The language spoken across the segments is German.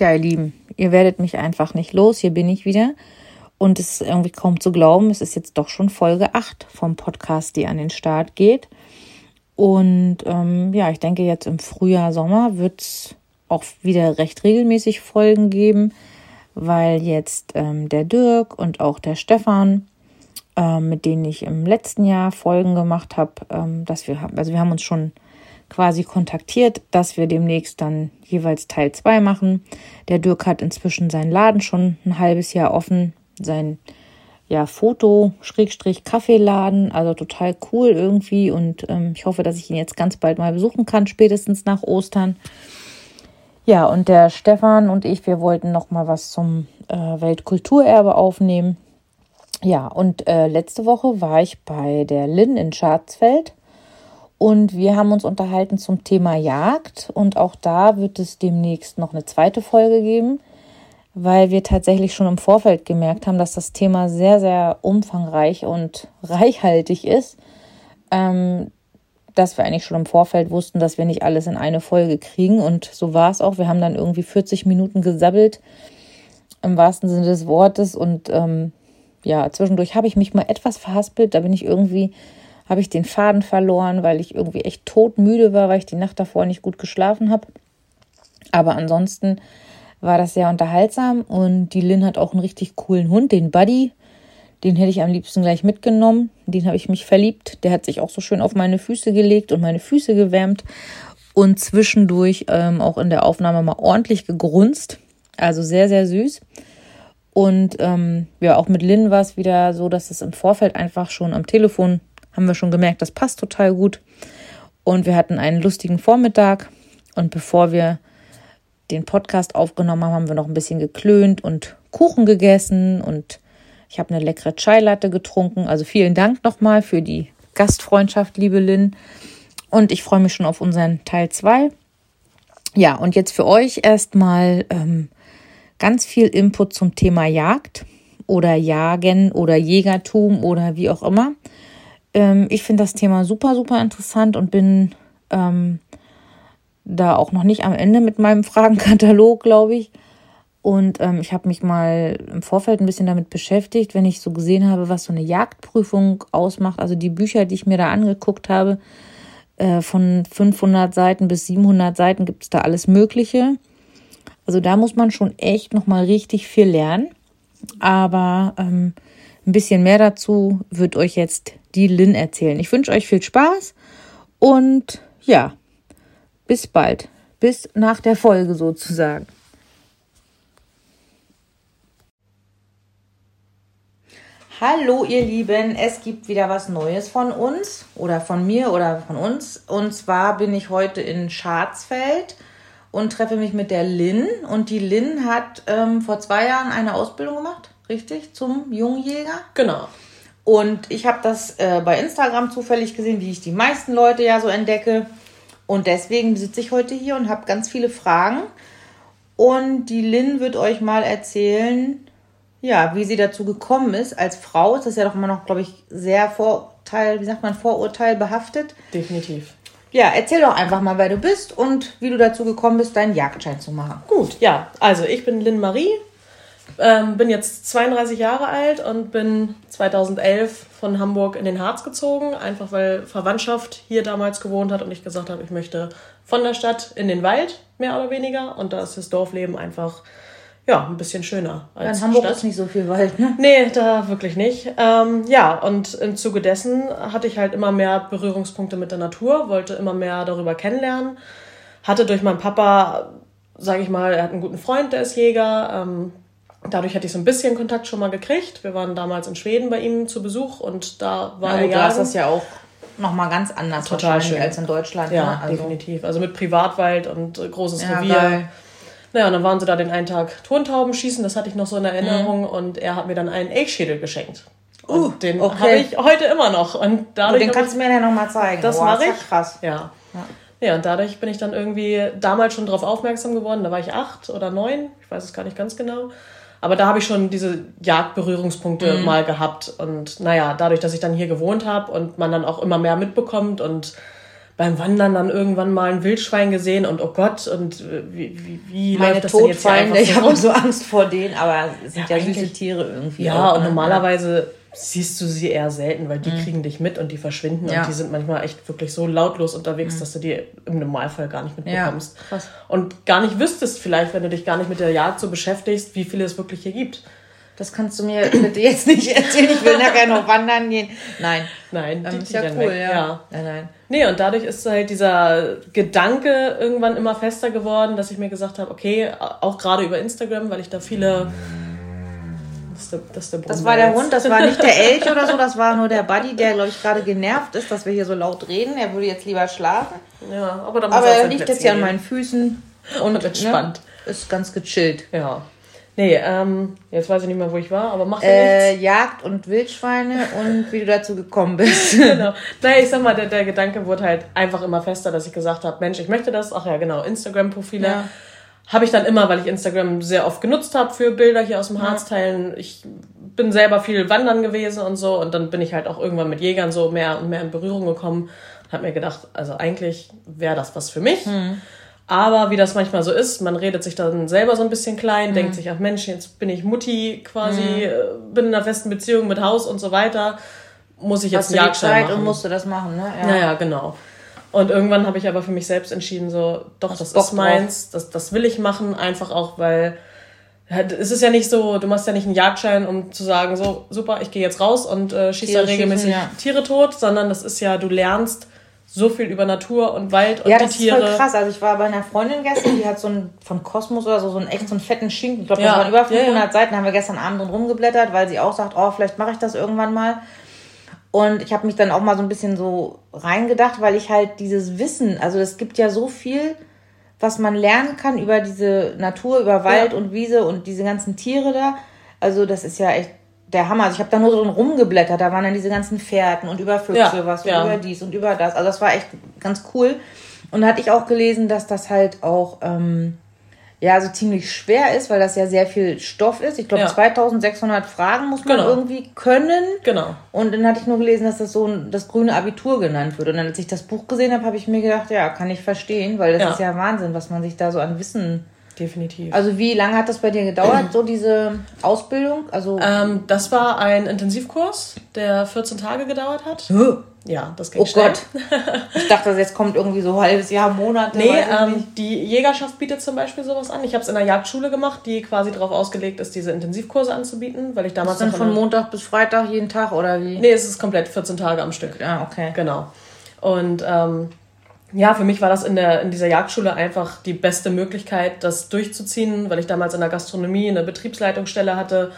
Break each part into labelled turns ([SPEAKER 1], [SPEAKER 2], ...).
[SPEAKER 1] Tja, ihr Lieben, ihr werdet mich einfach nicht los. Hier bin ich wieder. Und es ist irgendwie kaum zu glauben, es ist jetzt doch schon Folge 8 vom Podcast, die an den Start geht. Und ähm, ja, ich denke, jetzt im Frühjahr, Sommer wird es auch wieder recht regelmäßig Folgen geben, weil jetzt ähm, der Dirk und auch der Stefan, ähm, mit denen ich im letzten Jahr Folgen gemacht habe, ähm, dass wir haben, also wir haben uns schon quasi kontaktiert, dass wir demnächst dann jeweils Teil 2 machen. Der Dirk hat inzwischen seinen Laden schon ein halbes Jahr offen sein ja, Foto-Kaffeeladen. Also total cool irgendwie. Und ähm, ich hoffe, dass ich ihn jetzt ganz bald mal besuchen kann, spätestens nach Ostern. Ja, und der Stefan und ich, wir wollten noch mal was zum äh, Weltkulturerbe aufnehmen. Ja, und äh, letzte Woche war ich bei der Lynn in Scharzfeld und wir haben uns unterhalten zum Thema Jagd und auch da wird es demnächst noch eine zweite Folge geben weil wir tatsächlich schon im Vorfeld gemerkt haben, dass das Thema sehr, sehr umfangreich und reichhaltig ist. Ähm, dass wir eigentlich schon im Vorfeld wussten, dass wir nicht alles in eine Folge kriegen. Und so war es auch. Wir haben dann irgendwie 40 Minuten gesabbelt, im wahrsten Sinne des Wortes. Und ähm, ja, zwischendurch habe ich mich mal etwas verhaspelt. Da bin ich irgendwie, habe ich den Faden verloren, weil ich irgendwie echt todmüde war, weil ich die Nacht davor nicht gut geschlafen habe. Aber ansonsten war das sehr unterhaltsam und die Lynn hat auch einen richtig coolen Hund, den Buddy. Den hätte ich am liebsten gleich mitgenommen. Den habe ich mich verliebt. Der hat sich auch so schön auf meine Füße gelegt und meine Füße gewärmt und zwischendurch ähm, auch in der Aufnahme mal ordentlich gegrunzt. Also sehr, sehr süß. Und ähm, ja, auch mit Lynn war es wieder so, dass es im Vorfeld einfach schon am Telefon haben wir schon gemerkt, das passt total gut. Und wir hatten einen lustigen Vormittag. Und bevor wir den Podcast aufgenommen haben, haben wir noch ein bisschen geklönt und Kuchen gegessen und ich habe eine leckere Chai-Latte getrunken. Also vielen Dank nochmal für die Gastfreundschaft, liebe Lynn. Und ich freue mich schon auf unseren Teil 2. Ja, und jetzt für euch erstmal ähm, ganz viel Input zum Thema Jagd oder Jagen oder Jägertum oder wie auch immer. Ähm, ich finde das Thema super, super interessant und bin ähm, da auch noch nicht am Ende mit meinem Fragenkatalog, glaube ich. Und ähm, ich habe mich mal im Vorfeld ein bisschen damit beschäftigt, wenn ich so gesehen habe, was so eine Jagdprüfung ausmacht. Also die Bücher, die ich mir da angeguckt habe, äh, von 500 Seiten bis 700 Seiten gibt es da alles Mögliche. Also da muss man schon echt noch mal richtig viel lernen. Aber ähm, ein bisschen mehr dazu wird euch jetzt die Lynn erzählen. Ich wünsche euch viel Spaß und ja, bis bald. Bis nach der Folge sozusagen. Hallo ihr Lieben, es gibt wieder was Neues von uns oder von mir oder von uns. Und zwar bin ich heute in Scharzfeld und treffe mich mit der Lynn. Und die Lynn hat ähm, vor zwei Jahren eine Ausbildung gemacht, richtig, zum Jungjäger.
[SPEAKER 2] Genau.
[SPEAKER 1] Und ich habe das äh, bei Instagram zufällig gesehen, wie ich die meisten Leute ja so entdecke. Und deswegen sitze ich heute hier und habe ganz viele Fragen. Und die Lynn wird euch mal erzählen, ja, wie sie dazu gekommen ist. Als Frau ist das ja doch immer noch, glaube ich, sehr Vorteil, wie sagt man, Vorurteil behaftet.
[SPEAKER 2] Definitiv.
[SPEAKER 1] Ja, erzähl doch einfach mal, wer du bist und wie du dazu gekommen bist, deinen Jagdschein zu machen.
[SPEAKER 2] Gut, ja. Also ich bin Lynn Marie, ähm, bin jetzt 32 Jahre alt und bin 2011 von Hamburg in den Harz gezogen, einfach weil Verwandtschaft hier damals gewohnt hat und ich gesagt habe, ich möchte von der Stadt in den Wald, mehr oder weniger. Und da ist das Dorfleben einfach ja, ein bisschen schöner
[SPEAKER 1] als In Hamburg Stadt. ist nicht so viel Wald, ne?
[SPEAKER 2] Nee, da wirklich nicht. Ähm, ja, und im Zuge dessen hatte ich halt immer mehr Berührungspunkte mit der Natur, wollte immer mehr darüber kennenlernen. Hatte durch meinen Papa, sage ich mal, er hat einen guten Freund, der ist Jäger. Ähm, Dadurch hatte ich so ein bisschen Kontakt schon mal gekriegt. Wir waren damals in Schweden bei ihm zu Besuch und da war
[SPEAKER 1] ja, er Da ist das ja auch nochmal ganz anders
[SPEAKER 2] Total schön.
[SPEAKER 1] als in Deutschland.
[SPEAKER 2] Ja, ne? also definitiv. Also mit Privatwald und äh, großes ja, Revier. Geil. Naja, und dann waren sie da den einen Tag Tontauben schießen, das hatte ich noch so in Erinnerung. Mhm. Und er hat mir dann einen Elchschädel geschenkt. Und uh, den okay. habe ich heute immer noch. Und
[SPEAKER 1] dadurch. Und den kannst du mir ja nochmal zeigen.
[SPEAKER 2] Das mache ich.
[SPEAKER 1] krass.
[SPEAKER 2] Ja. ja. Ja, und dadurch bin ich dann irgendwie damals schon darauf aufmerksam geworden. Da war ich acht oder neun, ich weiß es gar nicht ganz genau. Aber da habe ich schon diese Jagdberührungspunkte mhm. mal gehabt. Und naja, dadurch, dass ich dann hier gewohnt habe und man dann auch immer mehr mitbekommt und beim Wandern dann irgendwann mal ein Wildschwein gesehen und oh Gott, und äh, wie, wie, wie Meine läuft das denn jetzt hier einfach
[SPEAKER 1] Ich habe so Angst vor denen, aber es sind ja, ja süße Tiere irgendwie.
[SPEAKER 2] Ja, auch, und ne? normalerweise siehst du sie eher selten, weil die mhm. kriegen dich mit und die verschwinden ja. und die sind manchmal echt wirklich so lautlos unterwegs, mhm. dass du die im Normalfall gar nicht mitbekommst. Ja, und gar nicht wüsstest vielleicht, wenn du dich gar nicht mit der Jagd so beschäftigst, wie viele es wirklich hier gibt.
[SPEAKER 1] Das kannst du mir bitte jetzt nicht erzählen. Ich will nachher noch wandern gehen. Nein.
[SPEAKER 2] Nein, ähm, ist ja cool, ja. ja. Nein, nein. Nee, und dadurch ist halt dieser Gedanke irgendwann immer fester geworden, dass ich mir gesagt habe, okay, auch gerade über Instagram, weil ich da viele
[SPEAKER 1] das, der, das, der das war der Hund, das war nicht der Elch oder so, das war nur der Buddy, der, glaube ich, gerade genervt ist, dass wir hier so laut reden. Er würde jetzt lieber schlafen. Ja, aber, dann aber er liegt jetzt hier an meinen Füßen und, und entspannt. Ne, ist ganz gechillt.
[SPEAKER 2] Ja. Nee, ähm, jetzt weiß ich nicht mehr, wo ich war, aber mach
[SPEAKER 1] äh, nichts. Jagd und Wildschweine und wie du dazu gekommen bist. genau.
[SPEAKER 2] Naja, ich sag mal, der, der Gedanke wurde halt einfach immer fester, dass ich gesagt habe, Mensch, ich möchte das. Ach ja, genau, Instagram-Profile. Ja habe ich dann immer, weil ich Instagram sehr oft genutzt habe für Bilder hier aus dem Harz teilen. Ich bin selber viel wandern gewesen und so und dann bin ich halt auch irgendwann mit Jägern so mehr und mehr in Berührung gekommen. Hab mir gedacht, also eigentlich wäre das was für mich. Mhm. Aber wie das manchmal so ist, man redet sich dann selber so ein bisschen klein, mhm. denkt sich, ach Mensch, jetzt bin ich Mutti quasi, mhm. Bin in einer festen Beziehung mit Haus und so weiter. Muss ich jetzt
[SPEAKER 1] Hast Jagdschein machen. und musst du das machen, ne?
[SPEAKER 2] Ja, naja, genau. Und irgendwann habe ich aber für mich selbst entschieden, so, doch, das ist meins, das, das will ich machen, einfach auch, weil es ist ja nicht so, du machst ja nicht einen Jagdschein, um zu sagen, so, super, ich gehe jetzt raus und äh, schieße da regelmäßig ja. Tiere tot, sondern das ist ja, du lernst so viel über Natur und Wald und
[SPEAKER 1] ja, die Tiere. Ja, das ist voll krass. Also ich war bei einer Freundin gestern, die hat so einen, von Kosmos oder so, so einen echt so einen fetten Schinken. Ich glaube, das ja, waren über 500 ja, Seiten, haben wir gestern Abend drin rumgeblättert, weil sie auch sagt, oh, vielleicht mache ich das irgendwann mal. Und ich habe mich dann auch mal so ein bisschen so reingedacht, weil ich halt dieses Wissen, also es gibt ja so viel, was man lernen kann über diese Natur, über Wald ja. und Wiese und diese ganzen Tiere da. Also das ist ja echt der Hammer. Also ich habe da nur so rumgeblättert, da waren dann diese ganzen Fährten und über Füchse ja, was und ja. über dies und über das. Also das war echt ganz cool. Und da hatte ich auch gelesen, dass das halt auch ähm, ja, so ziemlich schwer ist, weil das ja sehr viel Stoff ist. Ich glaube, ja. 2600 Fragen muss man genau. irgendwie können. Genau. Und dann hatte ich nur gelesen, dass das so ein, das grüne Abitur genannt wird. Und dann, als ich das Buch gesehen habe, habe ich mir gedacht, ja, kann ich verstehen, weil das ja. ist ja Wahnsinn, was man sich da so an Wissen
[SPEAKER 2] Definitiv.
[SPEAKER 1] Also wie lange hat das bei dir gedauert, so diese Ausbildung? Also
[SPEAKER 2] ähm, das war ein Intensivkurs, der 14 Tage gedauert hat. Ja, das ging oh schnell. Gott.
[SPEAKER 1] Ich dachte, jetzt kommt irgendwie so ein halbes Jahr, Monate.
[SPEAKER 2] Nee, ähm, die Jägerschaft bietet zum Beispiel sowas an. Ich habe es in einer Jagdschule gemacht, die quasi darauf ausgelegt ist, diese Intensivkurse anzubieten, weil ich damals.
[SPEAKER 1] Ist dann von Montag bis Freitag jeden Tag oder wie?
[SPEAKER 2] Nee, es ist komplett 14 Tage am Stück.
[SPEAKER 1] Ja, okay.
[SPEAKER 2] Genau. Und ähm, ja, für mich war das in, der, in dieser Jagdschule einfach die beste Möglichkeit, das durchzuziehen, weil ich damals in der Gastronomie eine Betriebsleitungsstelle hatte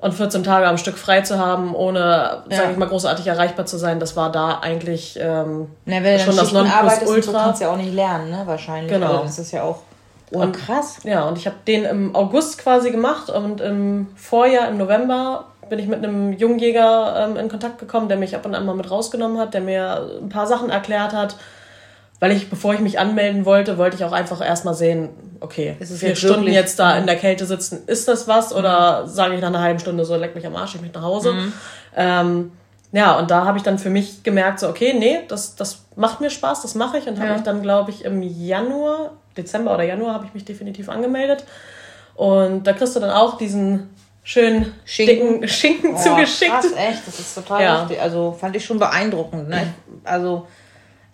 [SPEAKER 2] und 14 Tage am Stück frei zu haben, ohne, ja. sage ich mal, großartig erreichbar zu sein, das war da eigentlich ähm, Na, wenn schon
[SPEAKER 1] das Nonplusultra. Du kannst ja auch nicht lernen, ne, wahrscheinlich. Genau. Also das ist ja auch
[SPEAKER 2] oh, krass. ja, und ich habe den im August quasi gemacht und im Vorjahr, im November, bin ich mit einem Jungjäger ähm, in Kontakt gekommen, der mich ab und an mal mit rausgenommen hat, der mir ein paar Sachen erklärt hat weil ich, bevor ich mich anmelden wollte, wollte ich auch einfach erstmal sehen, okay, ist es vier jetzt Stunden wirklich? jetzt da in der Kälte sitzen, ist das was? Oder mhm. sage ich nach einer halben Stunde so, leck mich am Arsch, ich mich nach Hause. Mhm. Ähm, ja, und da habe ich dann für mich gemerkt, so, okay, nee, das, das macht mir Spaß, das mache ich. Und habe ja. mich dann, glaube ich, im Januar, Dezember oder Januar, habe ich mich definitiv angemeldet. Und da kriegst du dann auch diesen schönen Schinken, dicken Schinken oh, zugeschickt.
[SPEAKER 1] Krass, echt, das ist total ja. Richtig. Also fand ich schon beeindruckend. Ne? Also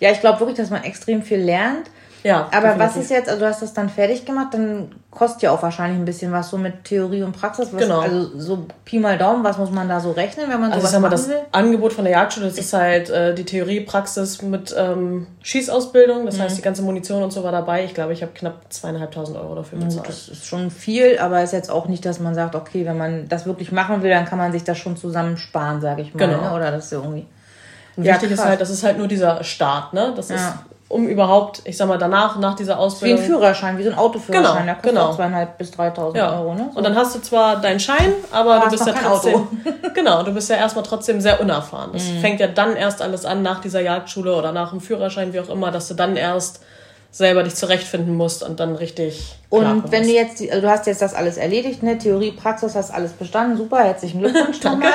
[SPEAKER 1] ja, ich glaube wirklich, dass man extrem viel lernt. Ja. Aber definitiv. was ist jetzt, also du hast das dann fertig gemacht, dann kostet ja auch wahrscheinlich ein bisschen was so mit Theorie und Praxis. Was, genau. Also so Pi mal Daumen, was muss man da so rechnen, wenn man
[SPEAKER 2] also
[SPEAKER 1] sowas
[SPEAKER 2] sag mal, das will? Angebot von der Jagdschule, das ist halt äh, die Theorie, Praxis mit ähm, Schießausbildung. Das mhm. heißt, die ganze Munition und so war dabei. Ich glaube, ich habe knapp zweieinhalbtausend Euro dafür bezahlt.
[SPEAKER 1] Das ist schon viel, aber ist jetzt auch nicht, dass man sagt, okay, wenn man das wirklich machen will, dann kann man sich das schon zusammensparen, sage ich mal. Genau. Ne? Oder das ist irgendwie
[SPEAKER 2] und ja, wichtig krass. ist halt, das ist halt nur dieser Start, ne? Das ja. ist, um überhaupt, ich sag mal, danach, nach dieser Ausbildung.
[SPEAKER 1] Wie ein Führerschein, wie so ein Autoführerschein, genau, der kostet genau. zweieinhalb bis 3.000 ja. Euro, ne?
[SPEAKER 2] So. Und dann hast du zwar deinen Schein, aber, aber du bist ja trotzdem. genau, du bist ja erstmal trotzdem sehr unerfahren. Das mhm. fängt ja dann erst alles an, nach dieser Jagdschule oder nach dem Führerschein, wie auch immer, dass du dann erst selber dich zurechtfinden musst und dann richtig.
[SPEAKER 1] Und wenn du jetzt, also du hast jetzt das alles erledigt, ne? Theorie, Praxis, hast alles bestanden, super, herzlichen Glückwunsch nochmal.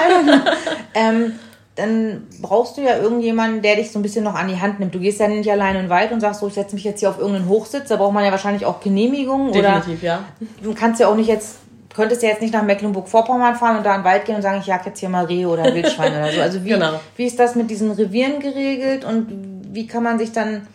[SPEAKER 1] ähm, dann brauchst du ja irgendjemanden, der dich so ein bisschen noch an die Hand nimmt. Du gehst ja nicht alleine in den Wald und sagst so, ich setze mich jetzt hier auf irgendeinen Hochsitz. Da braucht man ja wahrscheinlich auch Genehmigungen. Definitiv, oder ja. Du kannst ja auch nicht jetzt, könntest ja jetzt nicht nach Mecklenburg-Vorpommern fahren und da in den Wald gehen und sagen, ich jag jetzt hier mal Rehe oder Wildschweine oder so. Also wie, genau. wie ist das mit diesen Revieren geregelt und wie kann man sich dann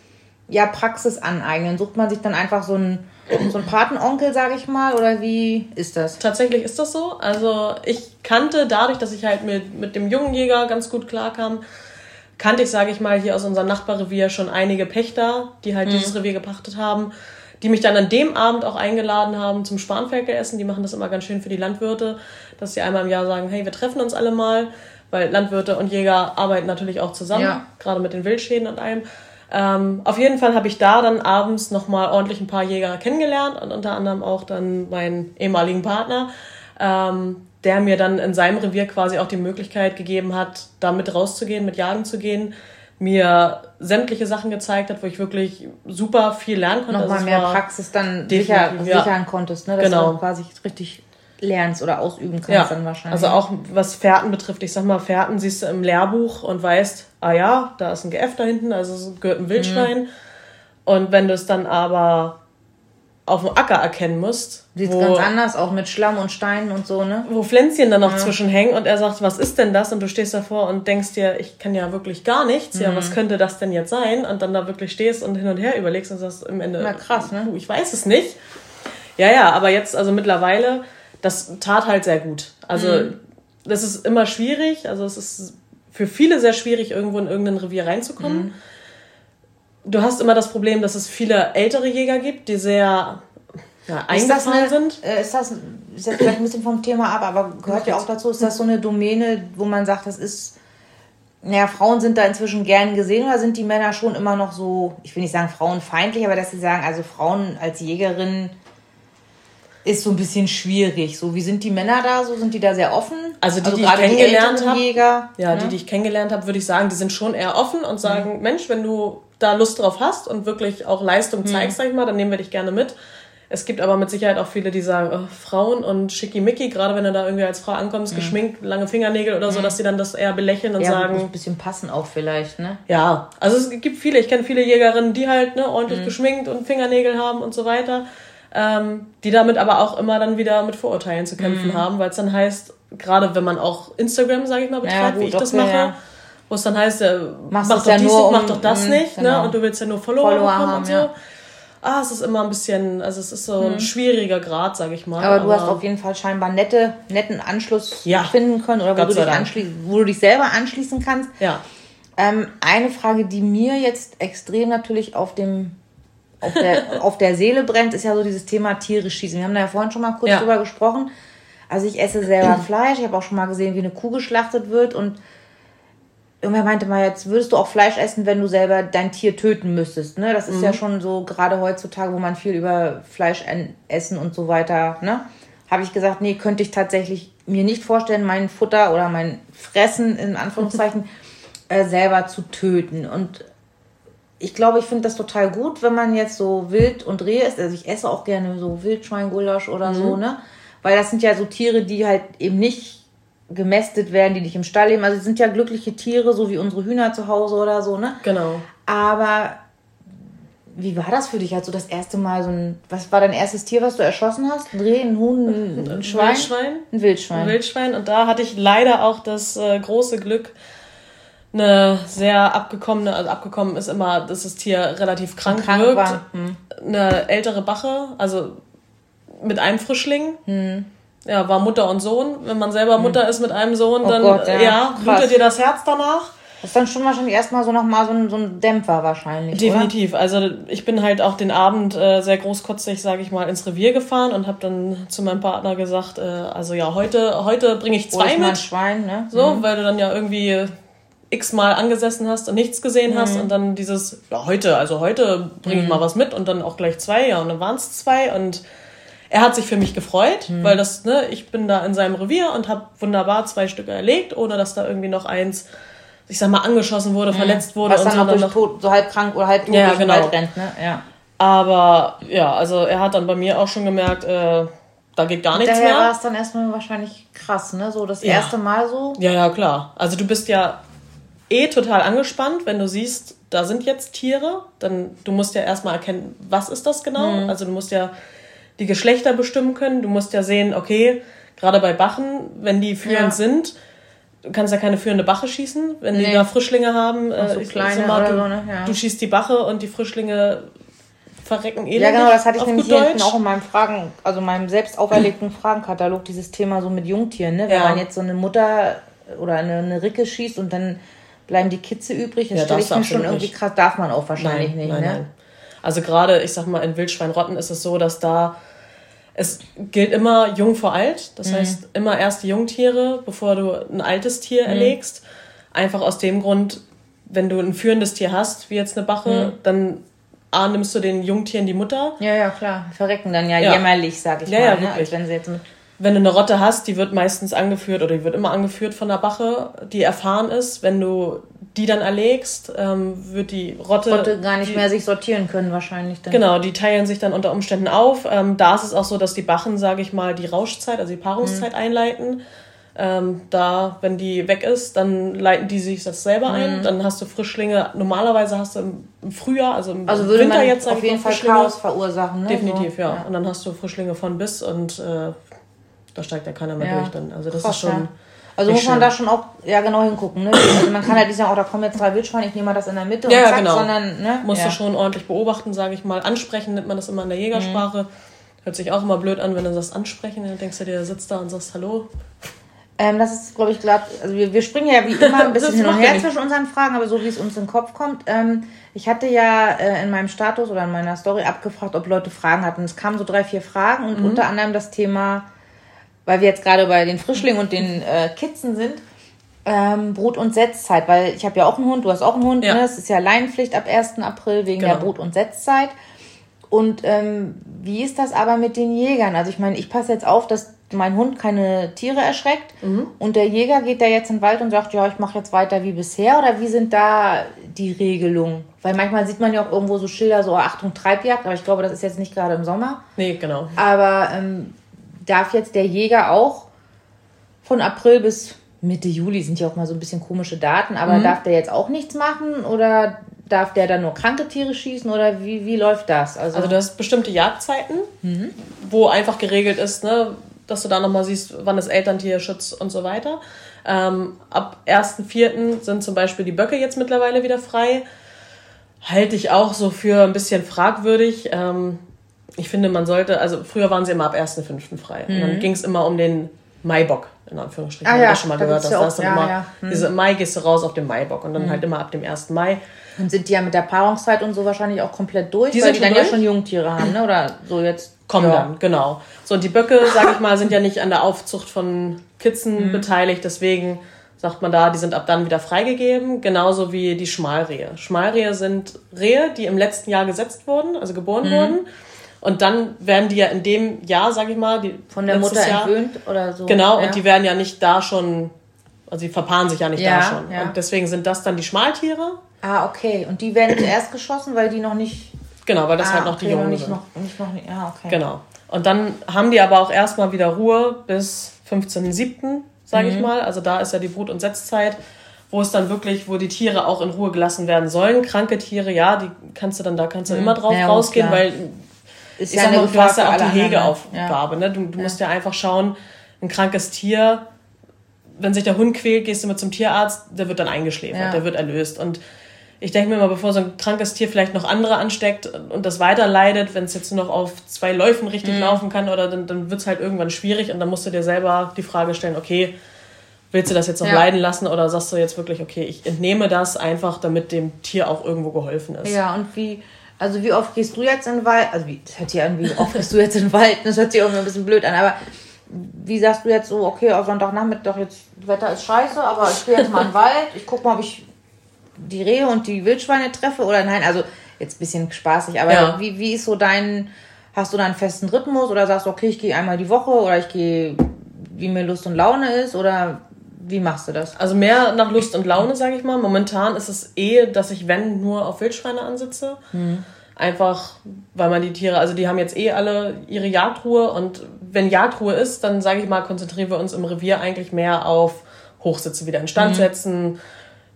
[SPEAKER 1] ja Praxis aneignen? Sucht man sich dann einfach so einen so ein Patenonkel, sage ich mal, oder wie ist das?
[SPEAKER 2] Tatsächlich ist das so. Also ich kannte dadurch, dass ich halt mit, mit dem jungen Jäger ganz gut klarkam, kannte ich, sage ich mal, hier aus unserem Nachbarrevier schon einige Pächter, die halt mhm. dieses Revier gepachtet haben, die mich dann an dem Abend auch eingeladen haben zum Spanferkel-Essen. Die machen das immer ganz schön für die Landwirte, dass sie einmal im Jahr sagen, hey, wir treffen uns alle mal, weil Landwirte und Jäger arbeiten natürlich auch zusammen, ja. gerade mit den Wildschäden und allem. Ähm, auf jeden Fall habe ich da dann abends nochmal ordentlich ein paar Jäger kennengelernt und unter anderem auch dann meinen ehemaligen Partner, ähm, der mir dann in seinem Revier quasi auch die Möglichkeit gegeben hat, da mit rauszugehen, mit Jagen zu gehen, mir sämtliche Sachen gezeigt hat, wo ich wirklich super viel lernen konnte. Nochmal also mehr Praxis dann
[SPEAKER 1] sicher, ja. sichern konntest, ne? dass genau. du quasi richtig lernst oder ausüben kannst ja.
[SPEAKER 2] dann wahrscheinlich. Also auch was Fährten betrifft. Ich sag mal, Fährten siehst du im Lehrbuch und weißt, ah ja, da ist ein GF da hinten, also es gehört ein Wildschwein. Mhm. Und wenn du es dann aber auf dem Acker erkennen musst.
[SPEAKER 1] Sieht ganz anders, auch mit Schlamm und Steinen und so, ne?
[SPEAKER 2] Wo Pflänzchen dann noch ja. zwischen hängen und er sagt, was ist denn das? Und du stehst davor und denkst dir, ich kann ja wirklich gar nichts. Mhm. Ja, was könnte das denn jetzt sein? Und dann da wirklich stehst und hin und her überlegst und sagst im Ende, Na krass, ne? ich weiß es nicht. Ja, ja, aber jetzt, also mittlerweile, das tat halt sehr gut. Also, mhm. das ist immer schwierig. Also, es ist für viele sehr schwierig, irgendwo in irgendein Revier reinzukommen. Mhm. Du hast immer das Problem, dass es viele ältere Jäger gibt, die sehr ja, eingefahren
[SPEAKER 1] sind. Äh, ist das, ist jetzt vielleicht ein bisschen vom Thema ab, aber gehört ja auch dazu, ist das so eine Domäne, wo man sagt, das ist, naja, Frauen sind da inzwischen gern gesehen oder sind die Männer schon immer noch so, ich will nicht sagen frauenfeindlich, aber dass sie sagen, also Frauen als Jägerin ist so ein bisschen schwierig. So, wie sind die Männer da? So sind die da sehr offen? Also die, also die ich
[SPEAKER 2] kennengelernt habe, ja, ja, die, die ich kennengelernt habe, würde ich sagen, die sind schon eher offen und sagen, mhm. Mensch, wenn du da Lust drauf hast und wirklich auch Leistung mhm. zeigst, mhm. sag ich mal, dann nehmen wir dich gerne mit. Es gibt aber mit Sicherheit auch viele, die sagen, oh, Frauen und schickimicki, gerade wenn du da irgendwie als Frau ankommst, mhm. geschminkt, lange Fingernägel oder so, mhm. dass sie dann das eher belächeln und ja, sagen.
[SPEAKER 1] ein bisschen passen auch vielleicht, ne?
[SPEAKER 2] Ja, also es gibt viele, ich kenne viele Jägerinnen, die halt ne, ordentlich mhm. geschminkt und Fingernägel haben und so weiter ähm, die damit aber auch immer dann wieder mit Vorurteilen zu kämpfen mhm. haben, weil es dann heißt, gerade wenn man auch Instagram, sage ich mal, betreibt, ja, wie ich das mache, ja. wo es dann heißt, äh, mach, doch ja dies, um, mach doch das mh, nicht, ne? genau. ne? Und du willst ja nur Follower, Follower haben und so. Ja. Ah, es ist immer ein bisschen, also es ist so ein mhm. schwieriger Grad, sage ich mal.
[SPEAKER 1] Aber, aber, du hast auf jeden Fall scheinbar nette, netten Anschluss finden können oder wo du, dich wo du dich selber anschließen kannst. Ja. Ähm, eine Frage, die mir jetzt extrem natürlich auf dem auf der, auf der Seele brennt, ist ja so dieses Thema Tiere schießen. Wir haben da ja vorhin schon mal kurz ja. drüber gesprochen. Also ich esse selber Fleisch. Ich habe auch schon mal gesehen, wie eine Kuh geschlachtet wird. Und irgendwer meinte mal, jetzt würdest du auch Fleisch essen, wenn du selber dein Tier töten müsstest. Ne? Das ist mhm. ja schon so, gerade heutzutage, wo man viel über Fleisch essen und so weiter, ne? Habe ich gesagt, nee, könnte ich tatsächlich mir nicht vorstellen, mein Futter oder mein Fressen in Anführungszeichen äh, selber zu töten. Und ich glaube, ich finde das total gut, wenn man jetzt so Wild und Rehe isst. Also ich esse auch gerne so Wildschweingulasch oder mhm. so, ne? Weil das sind ja so Tiere, die halt eben nicht gemästet werden, die nicht im Stall leben. Also es sind ja glückliche Tiere, so wie unsere Hühner zu Hause oder so, ne? Genau. Aber wie war das für dich, als du das erste Mal so ein, was war dein erstes Tier, was du erschossen hast? Ein Reh, ein Huhn, ein, ein Schwein? Wildschwein.
[SPEAKER 2] Ein Wildschwein. Ein Wildschwein. Und da hatte ich leider auch das äh, große Glück, eine sehr abgekommene, also abgekommen ist immer, dass das Tier relativ krank, krank wirkt. Hm. Eine ältere Bache, also mit einem Frischling. Hm. Ja, war Mutter und Sohn. Wenn man selber hm. Mutter ist mit einem Sohn, oh dann Gott, ja, ja blutet dir das Herz danach.
[SPEAKER 1] Das ist dann schon wahrscheinlich erstmal so nochmal so ein, so ein Dämpfer wahrscheinlich.
[SPEAKER 2] Definitiv. Oder? Also ich bin halt auch den Abend äh, sehr großkotzig, sage ich mal, ins Revier gefahren und habe dann zu meinem Partner gesagt, äh, also ja, heute, heute bringe ich zwei mit. Schwein, ne? So, mhm. weil du dann ja irgendwie x-mal angesessen hast und nichts gesehen hast mhm. und dann dieses, ja, heute, also heute bringe ich mhm. mal was mit und dann auch gleich zwei, ja, und dann waren es zwei und er hat sich für mich gefreut, mhm. weil das, ne, ich bin da in seinem Revier und habe wunderbar zwei Stücke erlegt, ohne dass da irgendwie noch eins, ich sag mal, angeschossen wurde, mhm. verletzt wurde Was und dann, dann noch, tot, so halb krank oder halb tot ja, genau. Wald rennt, ne? Ja. Aber ja, also er hat dann bei mir auch schon gemerkt, äh, da geht gar nichts
[SPEAKER 1] Daher mehr. war es dann erstmal wahrscheinlich krass, ne? So das ja. erste Mal so.
[SPEAKER 2] Ja, ja, klar. Also du bist ja eh total angespannt, wenn du siehst, da sind jetzt Tiere. Dann du musst ja erstmal erkennen, was ist das genau. Mhm. Also du musst ja die Geschlechter bestimmen können. Du musst ja sehen, okay, gerade bei Bachen, wenn die führend ja. sind, du kannst ja keine führende Bache schießen, wenn nee. die da Frischlinge haben. Äh, so kleine mal, du, so, ne? ja. du schießt die Bache und die Frischlinge verrecken eh Ja, genau, das hatte ich
[SPEAKER 1] nämlich hier hinten auch in meinem Fragen, also meinem selbst auferlegten Fragenkatalog, dieses Thema so mit Jungtieren, ne? Wenn ja. man jetzt so eine Mutter oder eine, eine Ricke schießt und dann bleiben die Kitze übrig, das ja, stelle ich mir schon irgendwie krass, darf man auch wahrscheinlich nein, nicht, nein, ne? Nein.
[SPEAKER 2] Also gerade, ich sag mal, in Wildschweinrotten ist es so, dass da es gilt immer jung vor alt. Das mhm. heißt, immer erst die Jungtiere, bevor du ein altes Tier mhm. erlegst. Einfach aus dem Grund, wenn du ein führendes Tier hast, wie jetzt eine Bache, mhm. dann A, nimmst du den Jungtieren die Mutter.
[SPEAKER 1] Ja, ja, klar. Verrecken dann ja, ja. jämmerlich, sag ich ja, mal. Ja, ne?
[SPEAKER 2] Als wenn sie jetzt wenn du eine Rotte hast, die wird meistens angeführt oder die wird immer angeführt von der Bache, die erfahren ist. Wenn du die dann erlegst, ähm, wird die Rotte.
[SPEAKER 1] Rotte gar nicht die, mehr sich sortieren können, wahrscheinlich
[SPEAKER 2] dann. Genau, die teilen sich dann unter Umständen auf. Ähm, da ist es auch so, dass die Bachen, sage ich mal, die Rauschzeit, also die Paarungszeit mhm. einleiten. Ähm, da, wenn die weg ist, dann leiten die sich das selber ein. Mhm. Dann hast du Frischlinge. Normalerweise hast du im Frühjahr, also im also würde Winter man jetzt auf jeden Fall Chaos verursachen. Ne? Definitiv, so. ja. ja. Und dann hast du Frischlinge von bis und äh, da steigt ja keiner mehr ja. durch. Dann. Also das Krass, ist schon. Ja.
[SPEAKER 1] Also muss man schön. da schon auch ja genau hingucken. Ne? Also man kann halt nicht sagen, oh, da kommen jetzt drei Wildschweine, ich nehme mal das in der Mitte und ja, zack, genau.
[SPEAKER 2] sondern ne? musst du schon ordentlich beobachten, sage ich mal. Ansprechen nennt man das immer in der Jägersprache. Mhm. Hört sich auch immer blöd an, wenn du sagst ansprechen, dann denkst du dir, der sitzt da und sagst Hallo.
[SPEAKER 1] Ähm, das ist, glaube ich, glatt. Also wir, wir springen ja wie immer ein bisschen hin und her zwischen unseren Fragen, aber so wie es uns in den Kopf kommt. Ähm, ich hatte ja äh, in meinem Status oder in meiner Story abgefragt, ob Leute Fragen hatten. Es kamen so drei, vier Fragen und mhm. unter anderem das Thema weil wir jetzt gerade bei den Frischlingen und den äh, Kitzen sind, ähm, Brut- und Setzzeit, weil ich habe ja auch einen Hund, du hast auch einen Hund, ja. ne? Es ist ja Leinenpflicht ab 1. April wegen genau. der Brut- und Setzzeit. Und ähm, wie ist das aber mit den Jägern? Also ich meine, ich passe jetzt auf, dass mein Hund keine Tiere erschreckt mhm. und der Jäger geht da jetzt in den Wald und sagt, ja, ich mache jetzt weiter wie bisher oder wie sind da die Regelungen? Weil manchmal sieht man ja auch irgendwo so Schilder, so Achtung, Treibjagd, aber ich glaube, das ist jetzt nicht gerade im Sommer.
[SPEAKER 2] Nee, genau.
[SPEAKER 1] Aber ähm, darf jetzt der Jäger auch von April bis Mitte Juli sind ja auch mal so ein bisschen komische Daten, aber mhm. darf der jetzt auch nichts machen oder darf der dann nur kranke Tiere schießen oder wie, wie läuft das?
[SPEAKER 2] Also, also du hast bestimmte Jagdzeiten, mhm. wo einfach geregelt ist, ne, dass du da nochmal siehst, wann ist Elterntierschutz und so weiter. Ähm, ab 1.4. sind zum Beispiel die Böcke jetzt mittlerweile wieder frei. Halte ich auch so für ein bisschen fragwürdig. Ähm, ich finde, man sollte, also früher waren sie immer ab 1.5. frei. Mhm. Und dann mhm. ging es immer um den Maibock, in Anführungsstrichen. Ah, ja, das schon mal da gehört hast. Du ja, immer, ja. Mhm. diese Mai gehst du raus auf den Maibock und dann mhm. halt immer ab dem 1. Mai.
[SPEAKER 1] Und sind die ja mit der Paarungszeit und so wahrscheinlich auch komplett durch, die weil die dann durch? ja schon Jungtiere haben, ne? Oder so jetzt.
[SPEAKER 2] Kommen ja. dann, genau. So, und die Böcke, sag ich mal, sind ja nicht an der Aufzucht von Kitzen mhm. beteiligt, deswegen sagt man da, die sind ab dann wieder freigegeben, genauso wie die Schmalrehe. Schmalrehe sind Rehe, die im letzten Jahr gesetzt wurden, also geboren mhm. wurden und dann werden die ja in dem Jahr, sag ich mal, die von der Mutter Jahr, entwöhnt oder so. Genau, ja. und die werden ja nicht da schon, also die verpaaren sich ja nicht ja, da schon. Ja. Und deswegen sind das dann die Schmaltiere.
[SPEAKER 1] Ah, okay. Und die werden zuerst geschossen, weil die noch nicht.
[SPEAKER 2] Genau, weil das
[SPEAKER 1] ah,
[SPEAKER 2] halt noch
[SPEAKER 1] okay,
[SPEAKER 2] die Jungen
[SPEAKER 1] nicht sind. Noch, nicht noch, ja, okay.
[SPEAKER 2] Genau. Und dann haben die aber auch erstmal wieder Ruhe bis 15.07., sage mhm. ich mal. Also da ist ja die Brut- und Setzzeit, wo es dann wirklich, wo die Tiere auch in Ruhe gelassen werden sollen. Kranke Tiere, ja, die kannst du dann, da kannst du mhm. immer drauf ja, rausgehen, weil ist ich ja sag mal, du hast ja auch die Hegeaufgabe. Ja. Ne? Du, du musst ja einfach schauen, ein krankes Tier, wenn sich der Hund quält, gehst du mit zum Tierarzt, der wird dann eingeschläfert, ja. der wird erlöst. Und ich denke mir mal, bevor so ein krankes Tier vielleicht noch andere ansteckt und das weiter leidet, wenn es jetzt nur noch auf zwei Läufen richtig mhm. laufen kann, oder dann, dann wird es halt irgendwann schwierig und dann musst du dir selber die Frage stellen, okay, willst du das jetzt noch ja. leiden lassen oder sagst du jetzt wirklich, okay, ich entnehme das einfach, damit dem Tier auch irgendwo geholfen ist.
[SPEAKER 1] Ja, und wie, also wie oft gehst du jetzt in den Wald? Also wie, das hört sich an, wie oft gehst du jetzt in den Wald? Das hört sich irgendwie ein bisschen blöd an, aber wie sagst du jetzt so, okay, auf Sonntagnachmittag jetzt, Wetter ist scheiße, aber ich gehe jetzt mal in den Wald, ich gucke mal, ob ich die Rehe und die Wildschweine treffe oder nein, also jetzt ein bisschen spaßig, aber ja. wie, wie ist so dein, hast du da einen festen Rhythmus oder sagst du, okay, ich gehe einmal die Woche oder ich gehe, wie mir Lust und Laune ist oder wie machst du das?
[SPEAKER 2] Also mehr nach Lust und Laune, sage ich mal. Momentan ist es eh, dass ich, wenn, nur auf Wildschweine ansitze. Mhm. Einfach, weil man die Tiere, also die haben jetzt eh alle ihre Jagdruhe und wenn Jagdruhe ist, dann sage ich mal, konzentrieren wir uns im Revier eigentlich mehr auf Hochsitze wieder in Stand mhm.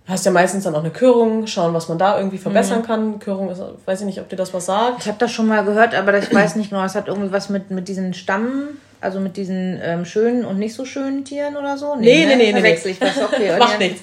[SPEAKER 2] Hast ja meistens dann auch eine Körung, schauen, was man da irgendwie verbessern mhm. kann. Körung ist, weiß ich nicht, ob dir das was sagt.
[SPEAKER 1] Ich habe das schon mal gehört, aber ich weiß nicht genau, es hat irgendwie was mit, mit diesen Stamm, also mit diesen ähm, schönen und nicht so schönen Tieren oder so? Nee, nee, nee, nee. nee, nee. Ich was, okay. Macht nichts.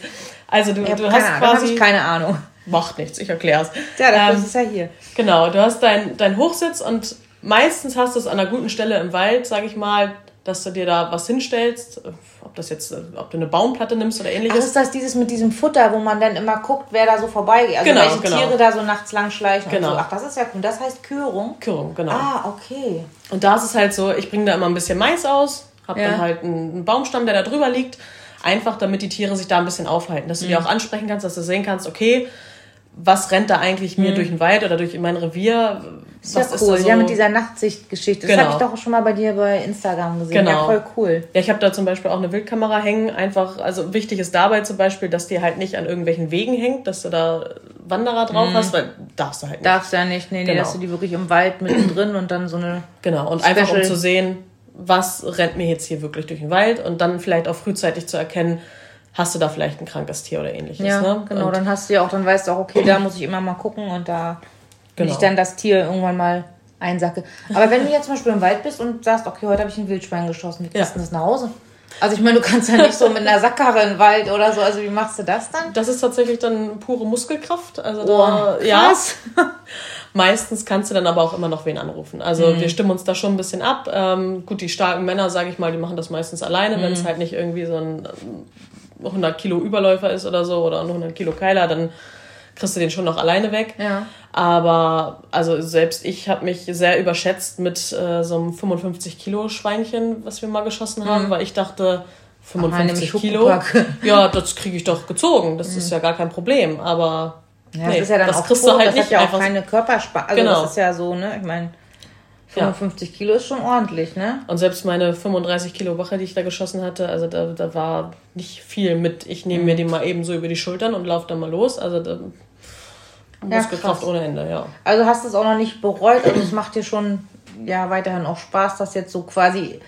[SPEAKER 1] Also du, du hast Ahnung, quasi... ich keine Ahnung.
[SPEAKER 2] Macht nichts, ich erkläre es. Ja, dafür ähm, ist ja hier. Genau, du hast deinen dein Hochsitz und meistens hast du es an einer guten Stelle im Wald, sage ich mal, dass du dir da was hinstellst, ob das jetzt, ob du eine Baumplatte nimmst oder ähnliches.
[SPEAKER 1] Ach, ist das dieses mit diesem Futter, wo man dann immer guckt, wer da so vorbeigeht? Also genau, welche genau. Tiere da so nachts lang schleichen genau. und so. Ach, das ist ja cool. Das heißt Körung? Körung, genau. Ah, okay.
[SPEAKER 2] Und da ist es halt so, ich bringe da immer ein bisschen Mais aus, habe ja. dann halt einen Baumstamm, der da drüber liegt, einfach damit die Tiere sich da ein bisschen aufhalten, dass du mhm. die auch ansprechen kannst, dass du sehen kannst, okay, was rennt da eigentlich mir mhm. durch den Wald oder durch mein Revier?
[SPEAKER 1] Das ist ja cool. Ist so? Ja, mit dieser Nachtsichtgeschichte. Das genau. habe ich doch schon mal bei dir bei Instagram gesehen. Genau. Ja, voll
[SPEAKER 2] cool. Ja, ich habe da zum Beispiel auch eine Wildkamera hängen. Einfach, also wichtig ist dabei zum Beispiel, dass die halt nicht an irgendwelchen Wegen hängt, dass du da Wanderer drauf mhm. hast, weil darfst du halt
[SPEAKER 1] nicht. Darfst du ja nicht. Nee, nee, genau. dass du die wirklich im Wald mittendrin und dann so eine.
[SPEAKER 2] Genau, und Special einfach um zu sehen, was rennt mir jetzt hier wirklich durch den Wald und dann vielleicht auch frühzeitig zu erkennen, hast du da vielleicht ein krankes Tier oder ähnliches. Ja,
[SPEAKER 1] ne? genau. Und dann hast du ja auch, dann weißt du auch, okay, da muss ich immer mal gucken und da genau. ich dann das Tier irgendwann mal einsacke. Aber wenn du jetzt zum Beispiel im Wald bist und sagst, okay, heute habe ich ein Wildschwein geschossen, wie kriegst du ja. das nach Hause? Also ich meine, du kannst ja nicht so mit einer Sackkarre in den Wald oder so. Also wie machst du das dann?
[SPEAKER 2] Das ist tatsächlich dann pure Muskelkraft. Also da, oh, ja. Meistens kannst du dann aber auch immer noch wen anrufen. Also mhm. wir stimmen uns da schon ein bisschen ab. Ähm, gut, die starken Männer, sage ich mal, die machen das meistens alleine, mhm. wenn es halt nicht irgendwie so ein 100 Kilo Überläufer ist oder so oder 100 Kilo Keiler, dann kriegst du den schon noch alleine weg. Ja. Aber also selbst ich habe mich sehr überschätzt mit äh, so einem 55 Kilo Schweinchen, was wir mal geschossen haben, mhm. weil ich dachte, 55 Ach, Kilo, ja, das kriege ich doch gezogen. Das mhm. ist ja gar kein Problem. Aber ja, nee, das ist ja dann das
[SPEAKER 1] auch kriegst tot, du halt das nicht hat ja auch keine Körperspannung. Also genau. das ist ja so, ne? Ich meine 55 ja. Kilo ist schon ordentlich, ne?
[SPEAKER 2] Und selbst meine 35 Kilo Wache, die ich da geschossen hatte, also da, da war nicht viel mit, ich nehme mhm. mir die mal eben so über die Schultern und laufe dann mal los. Also da Muskelkraft
[SPEAKER 1] ja, ohne Ende, ja. Also hast du es auch noch nicht bereut, also es macht dir schon ja weiterhin auch Spaß, das jetzt so quasi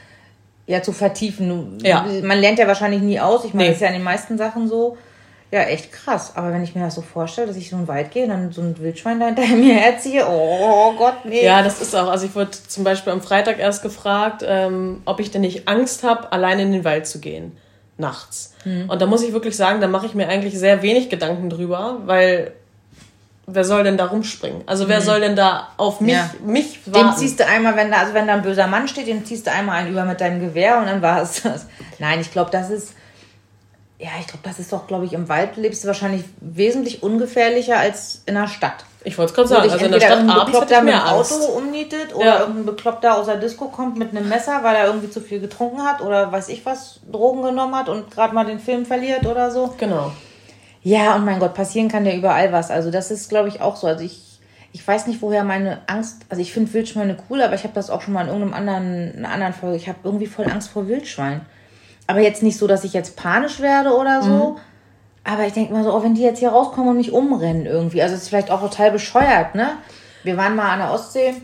[SPEAKER 1] ja zu vertiefen. Ja. Man lernt ja wahrscheinlich nie aus. Ich meine, nee. das ist ja in den meisten Sachen so. Ja, echt krass. Aber wenn ich mir das so vorstelle, dass ich so einen Wald gehe und dann so ein Wildschwein da hinter mir herziehe, oh Gott, nee.
[SPEAKER 2] Ja, das ist auch. Also ich wurde zum Beispiel am Freitag erst gefragt, ähm, ob ich denn nicht Angst habe, allein in den Wald zu gehen. Nachts. Mhm. Und da muss ich wirklich sagen, da mache ich mir eigentlich sehr wenig Gedanken drüber, weil wer soll denn da rumspringen? Also wer mhm. soll denn da auf mich, ja. mich
[SPEAKER 1] warten? Den ziehst du einmal, wenn da, also wenn da ein böser Mann steht, den ziehst du einmal einen über mit deinem Gewehr und dann war es das. Nein, ich glaube, das ist ja, ich glaube, das ist doch, glaube ich, im Wald lebst du wahrscheinlich wesentlich ungefährlicher als in der Stadt. Ich wollte es gerade sagen, also in der Stadt ein Bekloppter mit dem Auto umnietet oder ja. irgendein Bekloppter aus der Disco kommt mit einem Messer, weil er irgendwie zu viel getrunken hat oder weiß ich was, Drogen genommen hat und gerade mal den Film verliert oder so. Genau. Ja, und mein Gott, passieren kann ja überall was. Also das ist, glaube ich, auch so. Also ich, ich weiß nicht, woher meine Angst, also ich finde Wildschweine cool, aber ich habe das auch schon mal in irgendeinem anderen, einer anderen Folge, ich habe irgendwie voll Angst vor Wildschweinen. Aber jetzt nicht so, dass ich jetzt panisch werde oder so. Mhm. Aber ich denke mal so, oh, wenn die jetzt hier rauskommen und mich umrennen irgendwie. Also es ist vielleicht auch total bescheuert, ne? Wir waren mal an der Ostsee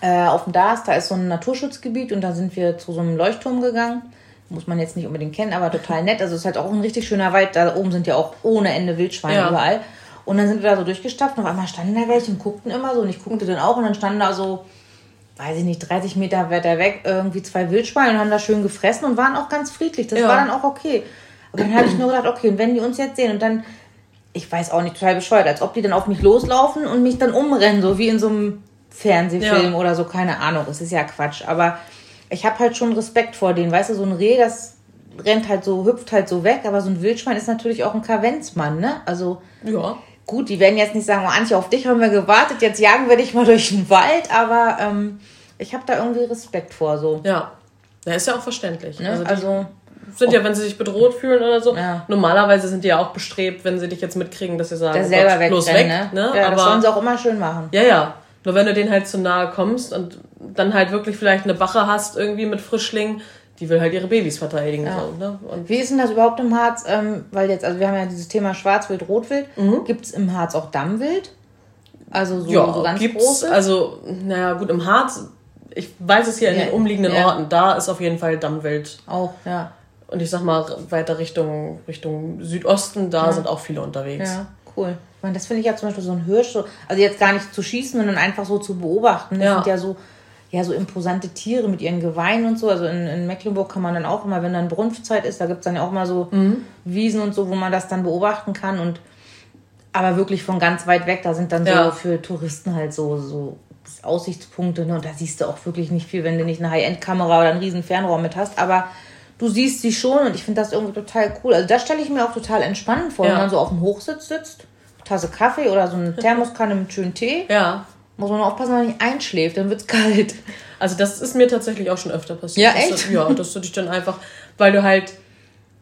[SPEAKER 1] äh, auf dem Dars, da ist so ein Naturschutzgebiet und da sind wir zu so einem Leuchtturm gegangen. Muss man jetzt nicht unbedingt kennen, aber total nett. Also es ist halt auch ein richtig schöner Wald. Da oben sind ja auch ohne Ende Wildschweine ja. überall. Und dann sind wir da so durchgestapft und auf einmal standen da welche und guckten immer so und ich guckte dann auch und dann standen da so weiß ich nicht, 30 Meter weiter weg irgendwie zwei Wildschweine und haben da schön gefressen und waren auch ganz friedlich. Das ja. war dann auch okay. Aber dann habe ich nur gedacht, okay, und wenn die uns jetzt sehen und dann, ich weiß auch nicht, total bescheuert, als ob die dann auf mich loslaufen und mich dann umrennen, so wie in so einem Fernsehfilm ja. oder so, keine Ahnung. Das ist ja Quatsch. Aber ich habe halt schon Respekt vor denen. Weißt du, so ein Reh, das rennt halt so, hüpft halt so weg, aber so ein Wildschwein ist natürlich auch ein Kavenzmann, ne? Also. Ja. Gut, die werden jetzt nicht sagen, oh Antje, auf dich haben wir gewartet, jetzt jagen wir dich mal durch den Wald, aber ähm, ich habe da irgendwie Respekt vor so.
[SPEAKER 2] Ja, ja ist ja auch verständlich. Ne? Also, also sind ja, wenn sie sich bedroht fühlen oder so. Ja. Normalerweise sind die ja auch bestrebt, wenn sie dich jetzt mitkriegen, dass sie sagen, der selber Gott, los weg. Ne?
[SPEAKER 1] Ne? Ja, Aber, das sollen sie auch immer schön machen.
[SPEAKER 2] Ja, ja. Nur wenn du denen halt zu nahe kommst und dann halt wirklich vielleicht eine Wache hast irgendwie mit Frischlingen, die will halt ihre Babys verteidigen. Ja. So, ne?
[SPEAKER 1] Und Wie ist denn das überhaupt im Harz? Ähm, weil jetzt, also wir haben ja dieses Thema Schwarzwild, Rotwild. Mhm. Gibt es im Harz auch Dammwild? Also so, ja,
[SPEAKER 2] so ganz gibt's, große? Also, naja, gut, im Harz, ich weiß es hier ja, in den umliegenden ja. Orten, da ist auf jeden Fall Dammwild. Auch, ja. Und ich sag mal, weiter Richtung, Richtung Südosten, da sind auch viele unterwegs.
[SPEAKER 1] Ja, cool. Ich meine, das finde ich ja zum Beispiel so ein Hirsch, so, also jetzt gar nicht zu schießen, sondern einfach so zu beobachten. Das ja. sind ja so, ja, so imposante Tiere mit ihren Geweihen und so. Also in, in Mecklenburg kann man dann auch immer, wenn dann Brunftzeit ist, da gibt es dann ja auch mal so mhm. Wiesen und so, wo man das dann beobachten kann. Und aber wirklich von ganz weit weg, da sind dann ja. so für Touristen halt so, so Aussichtspunkte. Ne? Und da siehst du auch wirklich nicht viel, wenn du nicht eine High-End-Kamera oder einen riesen Fernrohr mit hast. Aber du siehst sie schon und ich finde das irgendwie total cool. Also das stelle ich mir auch total entspannend vor, ja. wenn man so auf dem Hochsitz sitzt, Tasse Kaffee oder so eine Thermoskanne mit schönen Tee. Ja. Muss man aufpassen, dass man nicht einschläft, dann wird es kalt.
[SPEAKER 2] Also das ist mir tatsächlich auch schon öfter passiert. Ja, echt? Dass, ja, dass du dich dann einfach, weil du halt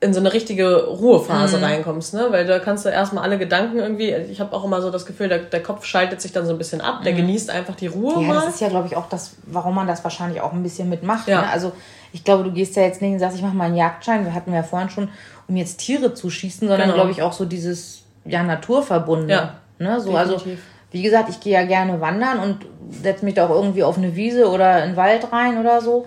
[SPEAKER 2] in so eine richtige Ruhephase mhm. reinkommst, ne? Weil da kannst du erstmal alle Gedanken irgendwie, ich habe auch immer so das Gefühl, der, der Kopf schaltet sich dann so ein bisschen ab, der mhm. genießt einfach die Ruhe
[SPEAKER 1] ja, mal. Das ist ja, glaube ich, auch das, warum man das wahrscheinlich auch ein bisschen mitmacht. Ja. Ne? Also ich glaube, du gehst ja jetzt nicht und sagst, ich mache mal einen Jagdschein, wir hatten ja vorhin schon, um jetzt Tiere zu schießen, sondern genau. glaube ich auch so dieses, ja, Naturverbunden. Ja. Ne? So, also Definitiv. also wie gesagt, ich gehe ja gerne wandern und setze mich da auch irgendwie auf eine Wiese oder in den Wald rein oder so.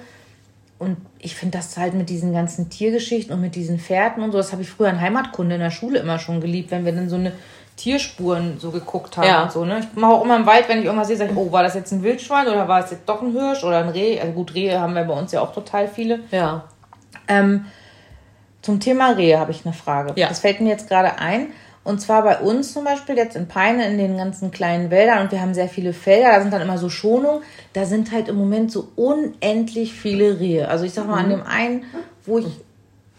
[SPEAKER 1] Und ich finde das halt mit diesen ganzen Tiergeschichten und mit diesen Pferden und so, das habe ich früher in Heimatkunde in der Schule immer schon geliebt, wenn wir dann so eine Tierspuren so geguckt haben ja. und so. Ne? Ich mache auch immer im Wald, wenn ich irgendwas sehe, sage ich, oh, war das jetzt ein Wildschwein oder war es jetzt doch ein Hirsch oder ein Reh? Also gut, Rehe haben wir bei uns ja auch total viele. Ja. Ähm, zum Thema Rehe habe ich eine Frage. Ja. Das fällt mir jetzt gerade ein. Und zwar bei uns zum Beispiel jetzt in Peine in den ganzen kleinen Wäldern und wir haben sehr viele Felder, da sind dann immer so Schonungen. Da sind halt im Moment so unendlich viele Rehe. Also ich sag mal, an mhm. dem einen, wo ich.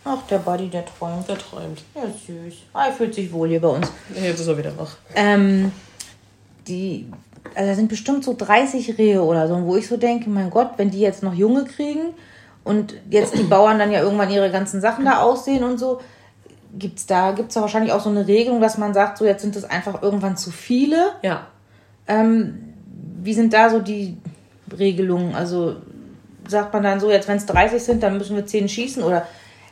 [SPEAKER 1] Ach, der Buddy, der träumt.
[SPEAKER 2] Der träumt.
[SPEAKER 1] Ja, süß. Ah, er fühlt sich wohl hier bei uns.
[SPEAKER 2] Jetzt ist er wieder wach.
[SPEAKER 1] Ähm, die, also da sind bestimmt so 30 Rehe oder so, wo ich so denke, mein Gott, wenn die jetzt noch Junge kriegen und jetzt die Bauern dann ja irgendwann ihre ganzen Sachen da aussehen und so, Gibt's da, gibt's da wahrscheinlich auch so eine Regelung, dass man sagt, so jetzt sind es einfach irgendwann zu viele? Ja. Ähm, wie sind da so die Regelungen? Also sagt man dann so, jetzt wenn es 30 sind, dann müssen wir 10 schießen oder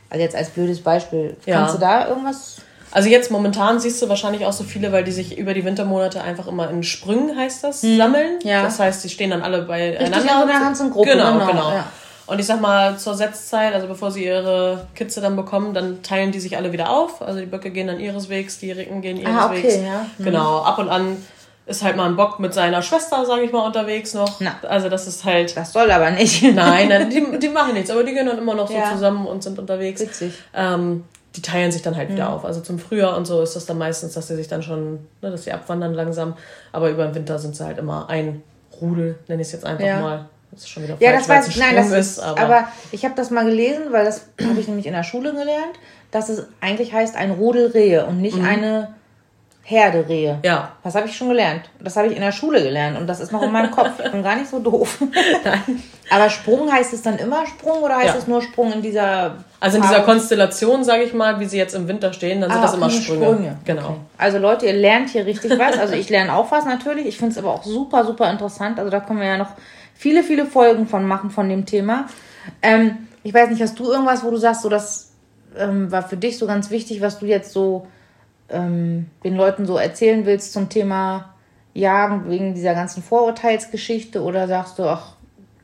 [SPEAKER 1] also jetzt als blödes Beispiel, ja. kannst du da irgendwas
[SPEAKER 2] also jetzt momentan siehst du wahrscheinlich auch so viele, weil die sich über die Wintermonate einfach immer in Sprüngen, heißt das, hm. sammeln. Ja. Das heißt, die stehen dann alle beieinander. Richtig, also in der Hansengruppe. Genau, genau. genau. Ja. Und ich sag mal, zur Setzzeit, also bevor sie ihre Kitze dann bekommen, dann teilen die sich alle wieder auf. Also die Böcke gehen dann ihres Wegs, die Ricken gehen ihres ah, okay, Wegs. Ja. Mhm. Genau, ab und an ist halt mal ein Bock mit seiner Schwester, sage ich mal, unterwegs noch. Na, also das ist halt.
[SPEAKER 1] Das soll aber nicht.
[SPEAKER 2] nein, nein die, die machen nichts, aber die gehen dann immer noch so ja. zusammen und sind unterwegs. Witzig. Ähm, die teilen sich dann halt wieder mhm. auf. Also zum Frühjahr und so ist das dann meistens, dass sie sich dann schon, ne, dass sie abwandern langsam. Aber über den Winter sind sie halt immer ein Rudel, nenne ich es jetzt einfach ja. mal. Das ist schon wieder ja, das weiß ich.
[SPEAKER 1] Nein, das ist, aber, aber ich habe das mal gelesen, weil das habe ich nämlich in der Schule gelernt, dass es eigentlich heißt ein Rudel Rehe und nicht mhm. eine Herde Rehe. Ja. Das habe ich schon gelernt. Das habe ich in der Schule gelernt und das ist noch in meinem Kopf. Ich bin gar nicht so doof. Nein. Aber Sprung heißt es dann immer Sprung oder heißt ja. es nur Sprung in dieser
[SPEAKER 2] Also in dieser Konstellation, sage ich mal, wie sie jetzt im Winter stehen, dann sind ah, das immer Sprünge. Sprünge.
[SPEAKER 1] Genau. Okay. Also Leute, ihr lernt hier richtig was. Also ich lerne auch was natürlich. Ich finde es aber auch super, super interessant. Also da können wir ja noch viele, viele Folgen von machen von dem Thema. Ähm, ich weiß nicht, hast du irgendwas, wo du sagst, so das ähm, war für dich so ganz wichtig, was du jetzt so ähm, den Leuten so erzählen willst zum Thema Jagen wegen dieser ganzen Vorurteilsgeschichte oder sagst du, ach,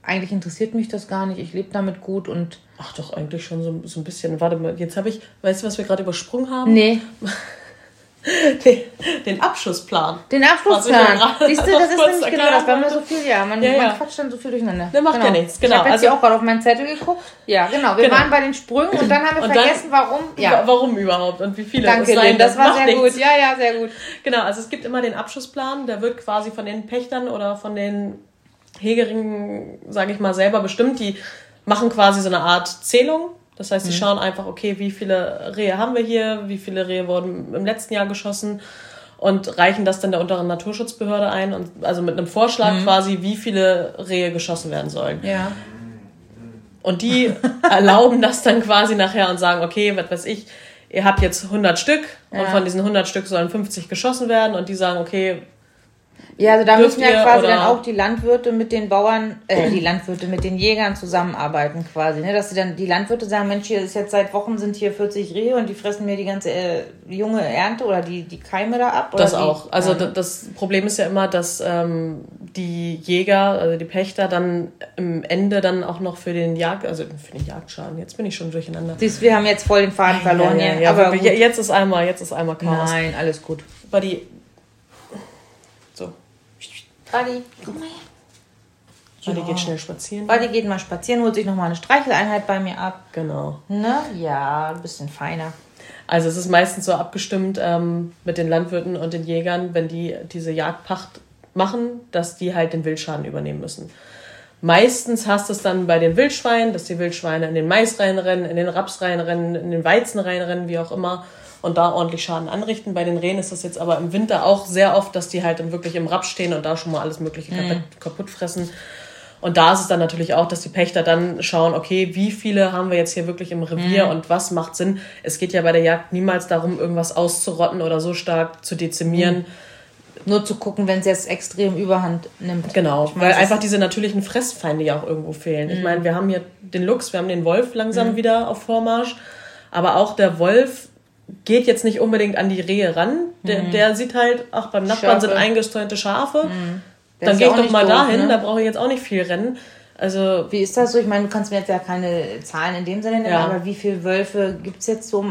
[SPEAKER 1] eigentlich interessiert mich das gar nicht, ich lebe damit gut und.
[SPEAKER 2] Ach doch, eigentlich schon so, so ein bisschen. Warte mal, jetzt habe ich, weißt du, was wir gerade übersprungen haben? Nee. den, den Abschussplan. Den Abschlussplan. Siehst du, das ist nämlich genau das, weil man so viel, ja, man, ja, ja. man quatscht dann so viel durcheinander. Der macht genau. ja nichts, genau. Ich habe jetzt also, hier auch gerade auf meinen Zettel geguckt. Ja, genau. Wir genau. waren bei den Sprüngen und dann haben wir und vergessen, dann, warum. Ja. Warum überhaupt und wie viele Danke, es sein.
[SPEAKER 1] Das war sehr nichts. gut. Ja, ja, sehr gut.
[SPEAKER 2] Genau, also es gibt immer den Abschussplan, der wird quasi von den Pächtern oder von den Hegeringen, sage ich mal, selber bestimmt. Die machen quasi so eine Art Zählung das heißt, sie mhm. schauen einfach, okay, wie viele Rehe haben wir hier, wie viele Rehe wurden im letzten Jahr geschossen und reichen das dann der unteren Naturschutzbehörde ein und also mit einem Vorschlag mhm. quasi, wie viele Rehe geschossen werden sollen. Ja. Und die erlauben das dann quasi nachher und sagen, okay, was weiß ich, ihr habt jetzt 100 Stück ja. und von diesen 100 Stück sollen 50 geschossen werden und die sagen, okay,
[SPEAKER 1] ja, also da müssen ja quasi dann auch die Landwirte mit den Bauern, äh, die Landwirte mit den Jägern zusammenarbeiten quasi, ne? Dass sie dann die Landwirte sagen, Mensch, hier ist jetzt seit Wochen sind hier 40 Rehe und die fressen mir die ganze äh, junge Ernte oder die, die Keime da ab.
[SPEAKER 2] das die, auch. Also ja. das Problem ist ja immer, dass ähm, die Jäger, also die Pächter, dann im Ende dann auch noch für den Jagd, also für den Jagdschaden. Jetzt bin ich schon durcheinander.
[SPEAKER 1] Siehst, wir haben jetzt voll den Faden verloren.
[SPEAKER 2] Ja, ja, ja, aber jetzt ist einmal, jetzt ist einmal
[SPEAKER 1] Chaos. Nein, alles gut.
[SPEAKER 2] Buddy. So.
[SPEAKER 1] Buddy, komm mal her.
[SPEAKER 2] Buddy ja. geht schnell spazieren.
[SPEAKER 1] Buddy geht mal spazieren, holt sich nochmal eine Streicheleinheit bei mir ab.
[SPEAKER 2] Genau.
[SPEAKER 1] Ne? Ja, ein bisschen feiner.
[SPEAKER 2] Also es ist meistens so abgestimmt ähm, mit den Landwirten und den Jägern, wenn die diese Jagdpacht machen, dass die halt den Wildschaden übernehmen müssen. Meistens hast du es dann bei den Wildschweinen, dass die Wildschweine in den Mais reinrennen, in den Raps reinrennen, in den Weizen reinrennen, wie auch immer, und da ordentlich Schaden anrichten. Bei den Rehen ist das jetzt aber im Winter auch sehr oft, dass die halt dann wirklich im Raps stehen und da schon mal alles Mögliche mhm. kaputt, kaputt fressen. Und da ist es dann natürlich auch, dass die Pächter dann schauen, okay, wie viele haben wir jetzt hier wirklich im Revier mhm. und was macht Sinn. Es geht ja bei der Jagd niemals darum, irgendwas auszurotten oder so stark zu dezimieren. Mhm
[SPEAKER 1] nur zu gucken, wenn es jetzt extrem Überhand nimmt.
[SPEAKER 2] Genau, meine, weil einfach diese natürlichen Fressfeinde ja auch irgendwo fehlen. Mhm. Ich meine, wir haben hier den Luchs, wir haben den Wolf langsam mhm. wieder auf Vormarsch, aber auch der Wolf geht jetzt nicht unbedingt an die Rehe ran. Der, mhm. der sieht halt, ach, beim Nachbarn Schafe. sind eingestreunte Schafe. Mhm. Dann gehe ich doch mal doof, dahin, ne? da brauche ich jetzt auch nicht viel rennen. Also,
[SPEAKER 1] wie ist das so? Ich meine, du kannst mir jetzt ja keine Zahlen in dem Sinne nennen, ja. aber wie viele Wölfe gibt es jetzt so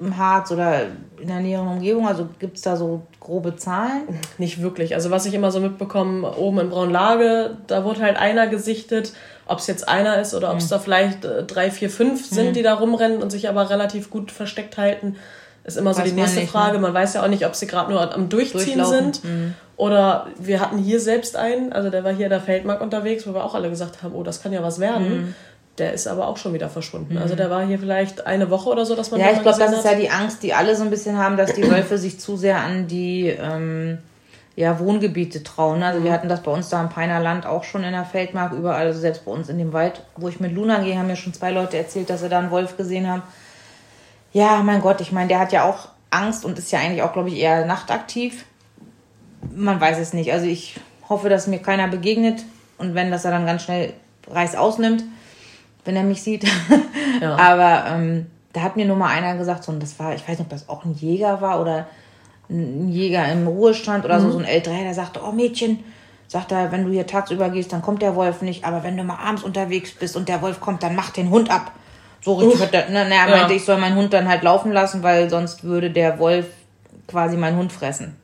[SPEAKER 1] im Harz oder in der näheren Umgebung? Also gibt es da so grobe Zahlen?
[SPEAKER 2] Nicht wirklich. Also was ich immer so mitbekomme, oben in Braunlage, da wurde halt einer gesichtet. Ob es jetzt einer ist oder ob es mhm. da vielleicht äh, drei, vier, fünf sind, mhm. die da rumrennen und sich aber relativ gut versteckt halten, ist immer so weiß die nächste nicht, Frage. Ne? Man weiß ja auch nicht, ob sie gerade nur am Durchziehen sind. Mhm. Oder wir hatten hier selbst einen, also der war hier in der Feldmark unterwegs, wo wir auch alle gesagt haben, oh, das kann ja was werden. Mhm. Der ist aber auch schon wieder verschwunden. Also mhm. der war hier vielleicht eine Woche oder so, dass man.
[SPEAKER 1] Ja, ich glaube, das ist ja die Angst, die alle so ein bisschen haben, dass die Wölfe sich zu sehr an die ähm, ja, Wohngebiete trauen. Also wir mhm. hatten das bei uns da im Peiner Land auch schon in der Feldmark, überall, also selbst bei uns in dem Wald, wo ich mit Luna gehe, haben mir schon zwei Leute erzählt, dass sie da einen Wolf gesehen haben. Ja, mein Gott, ich meine, der hat ja auch Angst und ist ja eigentlich auch, glaube ich, eher nachtaktiv. Man weiß es nicht. Also ich hoffe, dass mir keiner begegnet und wenn, dass er dann ganz schnell Reis ausnimmt wenn er mich sieht. Ja. Aber ähm, da hat mir nur mal einer gesagt, so, und das war, ich weiß nicht, ob das auch ein Jäger war oder ein Jäger im Ruhestand oder mhm. so, so ein älterer, der sagte, oh Mädchen, sagt er, wenn du hier tagsüber gehst, dann kommt der Wolf nicht, aber wenn du mal abends unterwegs bist und der Wolf kommt, dann mach den Hund ab. So richtig wird der, ne, ne, er ja. meinte, ich soll meinen Hund dann halt laufen lassen, weil sonst würde der Wolf quasi meinen Hund fressen.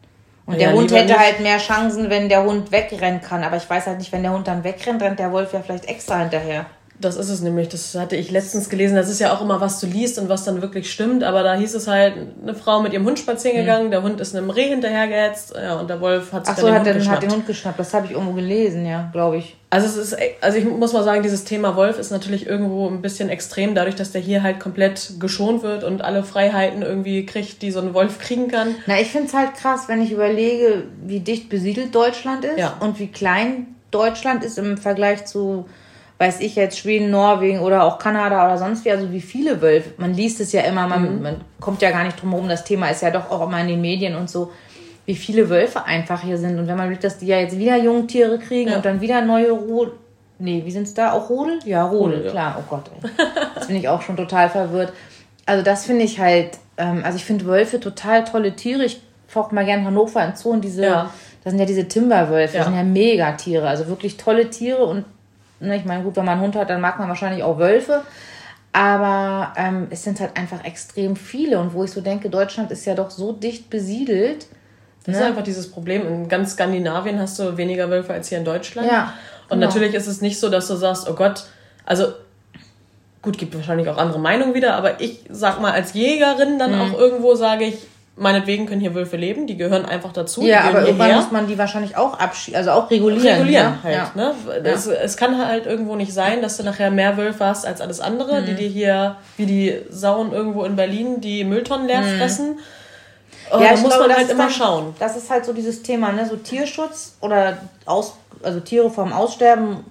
[SPEAKER 1] Und ja, der Hund hätte nicht. halt mehr Chancen, wenn der Hund wegrennen kann. Aber ich weiß halt nicht, wenn der Hund dann wegrennt, rennt der Wolf ja vielleicht extra hinterher.
[SPEAKER 2] Das ist es nämlich. Das hatte ich letztens gelesen. Das ist ja auch immer, was du liest und was dann wirklich stimmt. Aber da hieß es halt, eine Frau mit ihrem Hund spazieren mhm. gegangen, mhm. der Hund ist einem Reh hinterhergehetzt ja, und der Wolf hat sich Ach so,
[SPEAKER 1] dann den, hat, Hund den, hat den Hund geschnappt. Das habe ich irgendwo gelesen, ja, glaube ich.
[SPEAKER 2] Also es ist, also ich muss mal sagen, dieses Thema Wolf ist natürlich irgendwo ein bisschen extrem, dadurch, dass der hier halt komplett geschont wird und alle Freiheiten irgendwie kriegt, die so ein Wolf kriegen kann.
[SPEAKER 1] Na, ich finde es halt krass, wenn ich überlege, wie dicht besiedelt Deutschland ist ja. und wie klein Deutschland ist im Vergleich zu weiß ich jetzt, Schweden, Norwegen oder auch Kanada oder sonst wie, also wie viele Wölfe. Man liest es ja immer, man, mhm. man kommt ja gar nicht drum herum, das Thema ist ja doch auch immer in den Medien und so, wie viele Wölfe einfach hier sind. Und wenn man sieht, dass die ja jetzt wieder Jungtiere kriegen ja. und dann wieder neue Ruhe. Nee, wie sind es da? Auch Rodel? Ja, Rodel, Rodel klar. Ja. Oh Gott, ey. Jetzt bin ich auch schon total verwirrt. Also das finde ich halt, ähm, also ich finde Wölfe total tolle Tiere. Ich focht mal gern Hannover in Zoo und diese, ja. das sind ja diese Timberwölfe, das sind ja Megatiere, also wirklich tolle Tiere und ich meine, gut, wenn man einen Hund hat, dann mag man wahrscheinlich auch Wölfe. Aber ähm, es sind halt einfach extrem viele. Und wo ich so denke, Deutschland ist ja doch so dicht besiedelt.
[SPEAKER 2] Das ne? ist einfach dieses Problem. In ganz Skandinavien hast du weniger Wölfe als hier in Deutschland. Ja, und genau. natürlich ist es nicht so, dass du sagst, oh Gott, also gut, gibt wahrscheinlich auch andere Meinungen wieder, aber ich sag mal als Jägerin dann mhm. auch irgendwo sage ich, meinetwegen können hier Wölfe leben, die gehören einfach dazu.
[SPEAKER 1] Ja, aber irgendwann muss man die wahrscheinlich auch abschießen, also auch regulieren. Regulieren
[SPEAKER 2] ja? halt, ja. ne? Es, es, kann halt irgendwo nicht sein, dass du nachher mehr Wölfe hast als alles andere, mhm. die dir hier, wie die Sauen irgendwo in Berlin, die Mülltonnen leer mhm. fressen. Oh, ja, da muss
[SPEAKER 1] glaube, man halt immer dann, schauen. Das ist halt so dieses Thema, ne? So Tierschutz oder aus, also Tiere vom Aussterben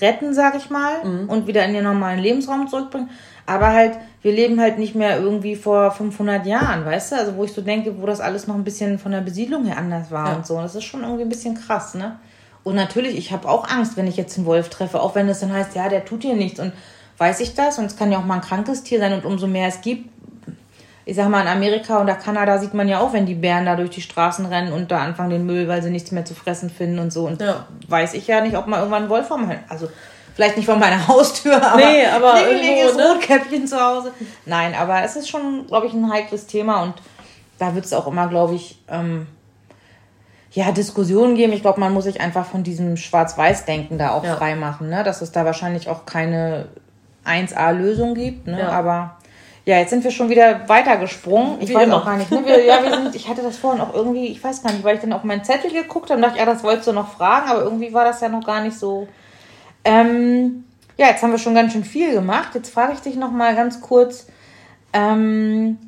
[SPEAKER 1] retten, sag ich mal, mhm. und wieder in den normalen Lebensraum zurückbringen. Aber halt, wir leben halt nicht mehr irgendwie vor 500 Jahren, weißt du? Also, wo ich so denke, wo das alles noch ein bisschen von der Besiedlung her anders war ja. und so. Das ist schon irgendwie ein bisschen krass, ne? Und natürlich, ich habe auch Angst, wenn ich jetzt einen Wolf treffe, auch wenn es dann heißt, ja, der tut hier nichts. Und weiß ich das? Und es kann ja auch mal ein krankes Tier sein. Und umso mehr es gibt, ich sag mal, in Amerika oder Kanada sieht man ja auch, wenn die Bären da durch die Straßen rennen und da anfangen den Müll, weil sie nichts mehr zu fressen finden und so. Und ja. weiß ich ja nicht, ob mal irgendwann ein Wolf vom Also vielleicht nicht vor meiner Haustür, aber, nee, aber klingeliges ne? Rotkäppchen zu Hause. Nein, aber es ist schon, glaube ich, ein heikles Thema und da wird es auch immer, glaube ich, ähm, ja, Diskussionen geben. Ich glaube, man muss sich einfach von diesem Schwarz-Weiß-Denken da auch ja. frei machen, ne? dass es da wahrscheinlich auch keine 1A-Lösung gibt. Ne? Ja. Aber ja, jetzt sind wir schon wieder weitergesprungen. Ich Wie weiß immer. auch gar nicht. Ne? Wir, ja, wir sind, ich hatte das vorhin auch irgendwie, ich weiß gar nicht, weil ich dann auf meinen Zettel geguckt habe und dachte, ja, das wolltest du noch fragen, aber irgendwie war das ja noch gar nicht so. Ähm, ja, jetzt haben wir schon ganz schön viel gemacht. Jetzt frage ich dich noch mal ganz kurz. Ähm,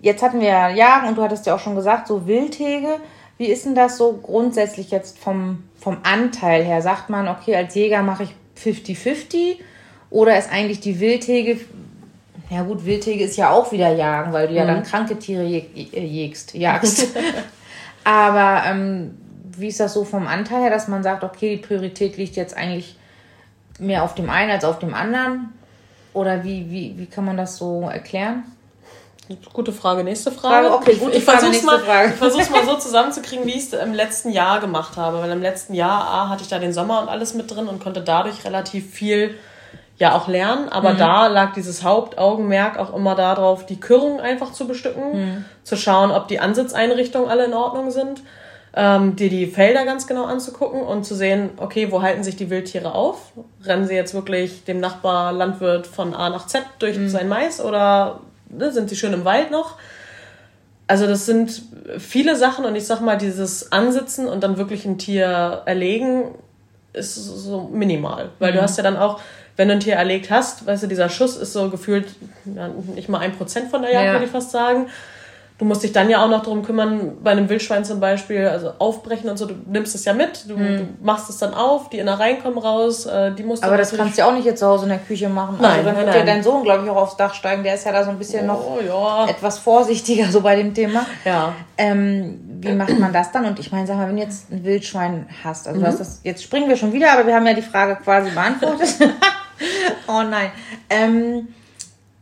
[SPEAKER 1] jetzt hatten wir ja Jagen und du hattest ja auch schon gesagt, so Wildhege. Wie ist denn das so grundsätzlich jetzt vom, vom Anteil her? Sagt man, okay, als Jäger mache ich 50-50 oder ist eigentlich die Wildhege, ja gut, Wildhege ist ja auch wieder Jagen, weil du mhm. ja dann mhm. kranke Tiere jägst, jagst. Aber ähm, wie ist das so vom Anteil her, dass man sagt, okay, die Priorität liegt jetzt eigentlich mehr auf dem einen als auf dem anderen? Oder wie, wie, wie kann man das so erklären?
[SPEAKER 2] Gute Frage. Nächste Frage. Frage okay, gute ich, ich versuche mal, Frage. Ich mal so zusammenzukriegen, wie ich es im letzten Jahr gemacht habe. Weil im letzten Jahr A, hatte ich da den Sommer und alles mit drin und konnte dadurch relativ viel ja auch lernen. Aber mhm. da lag dieses Hauptaugenmerk auch immer darauf, die Kürrung einfach zu bestücken, mhm. zu schauen, ob die Ansitzeinrichtungen alle in Ordnung sind, ähm, dir die Felder ganz genau anzugucken und zu sehen, okay, wo halten sich die Wildtiere auf? Rennen sie jetzt wirklich dem Nachbarlandwirt von A nach Z durch mhm. sein Mais oder ne, sind sie schön im Wald noch. Also das sind viele Sachen und ich sag mal, dieses Ansitzen und dann wirklich ein Tier erlegen ist so minimal. Weil mhm. du hast ja dann auch, wenn du ein Tier erlegt hast, weißt du, dieser Schuss ist so gefühlt ja, nicht mal ein Prozent von der Jagd, ja. würde ich fast sagen. Du musst dich dann ja auch noch darum kümmern, bei einem Wildschwein zum Beispiel, also aufbrechen und so, du nimmst es ja mit, du, hm. du machst es dann auf, die Innereien kommen raus, äh, die musst
[SPEAKER 1] du Aber das kannst du ja auch nicht jetzt zu Hause in der Küche machen. Nein, also dann wird ja dein Sohn, glaube ich, auch aufs Dach steigen, der ist ja da so ein bisschen oh, noch ja. etwas vorsichtiger so bei dem Thema. Ja. Ähm, wie macht man das dann? Und ich meine, sag mal, wenn du jetzt ein Wildschwein hast, also mhm. hast das, jetzt springen wir schon wieder, aber wir haben ja die Frage quasi beantwortet. oh nein. Ähm,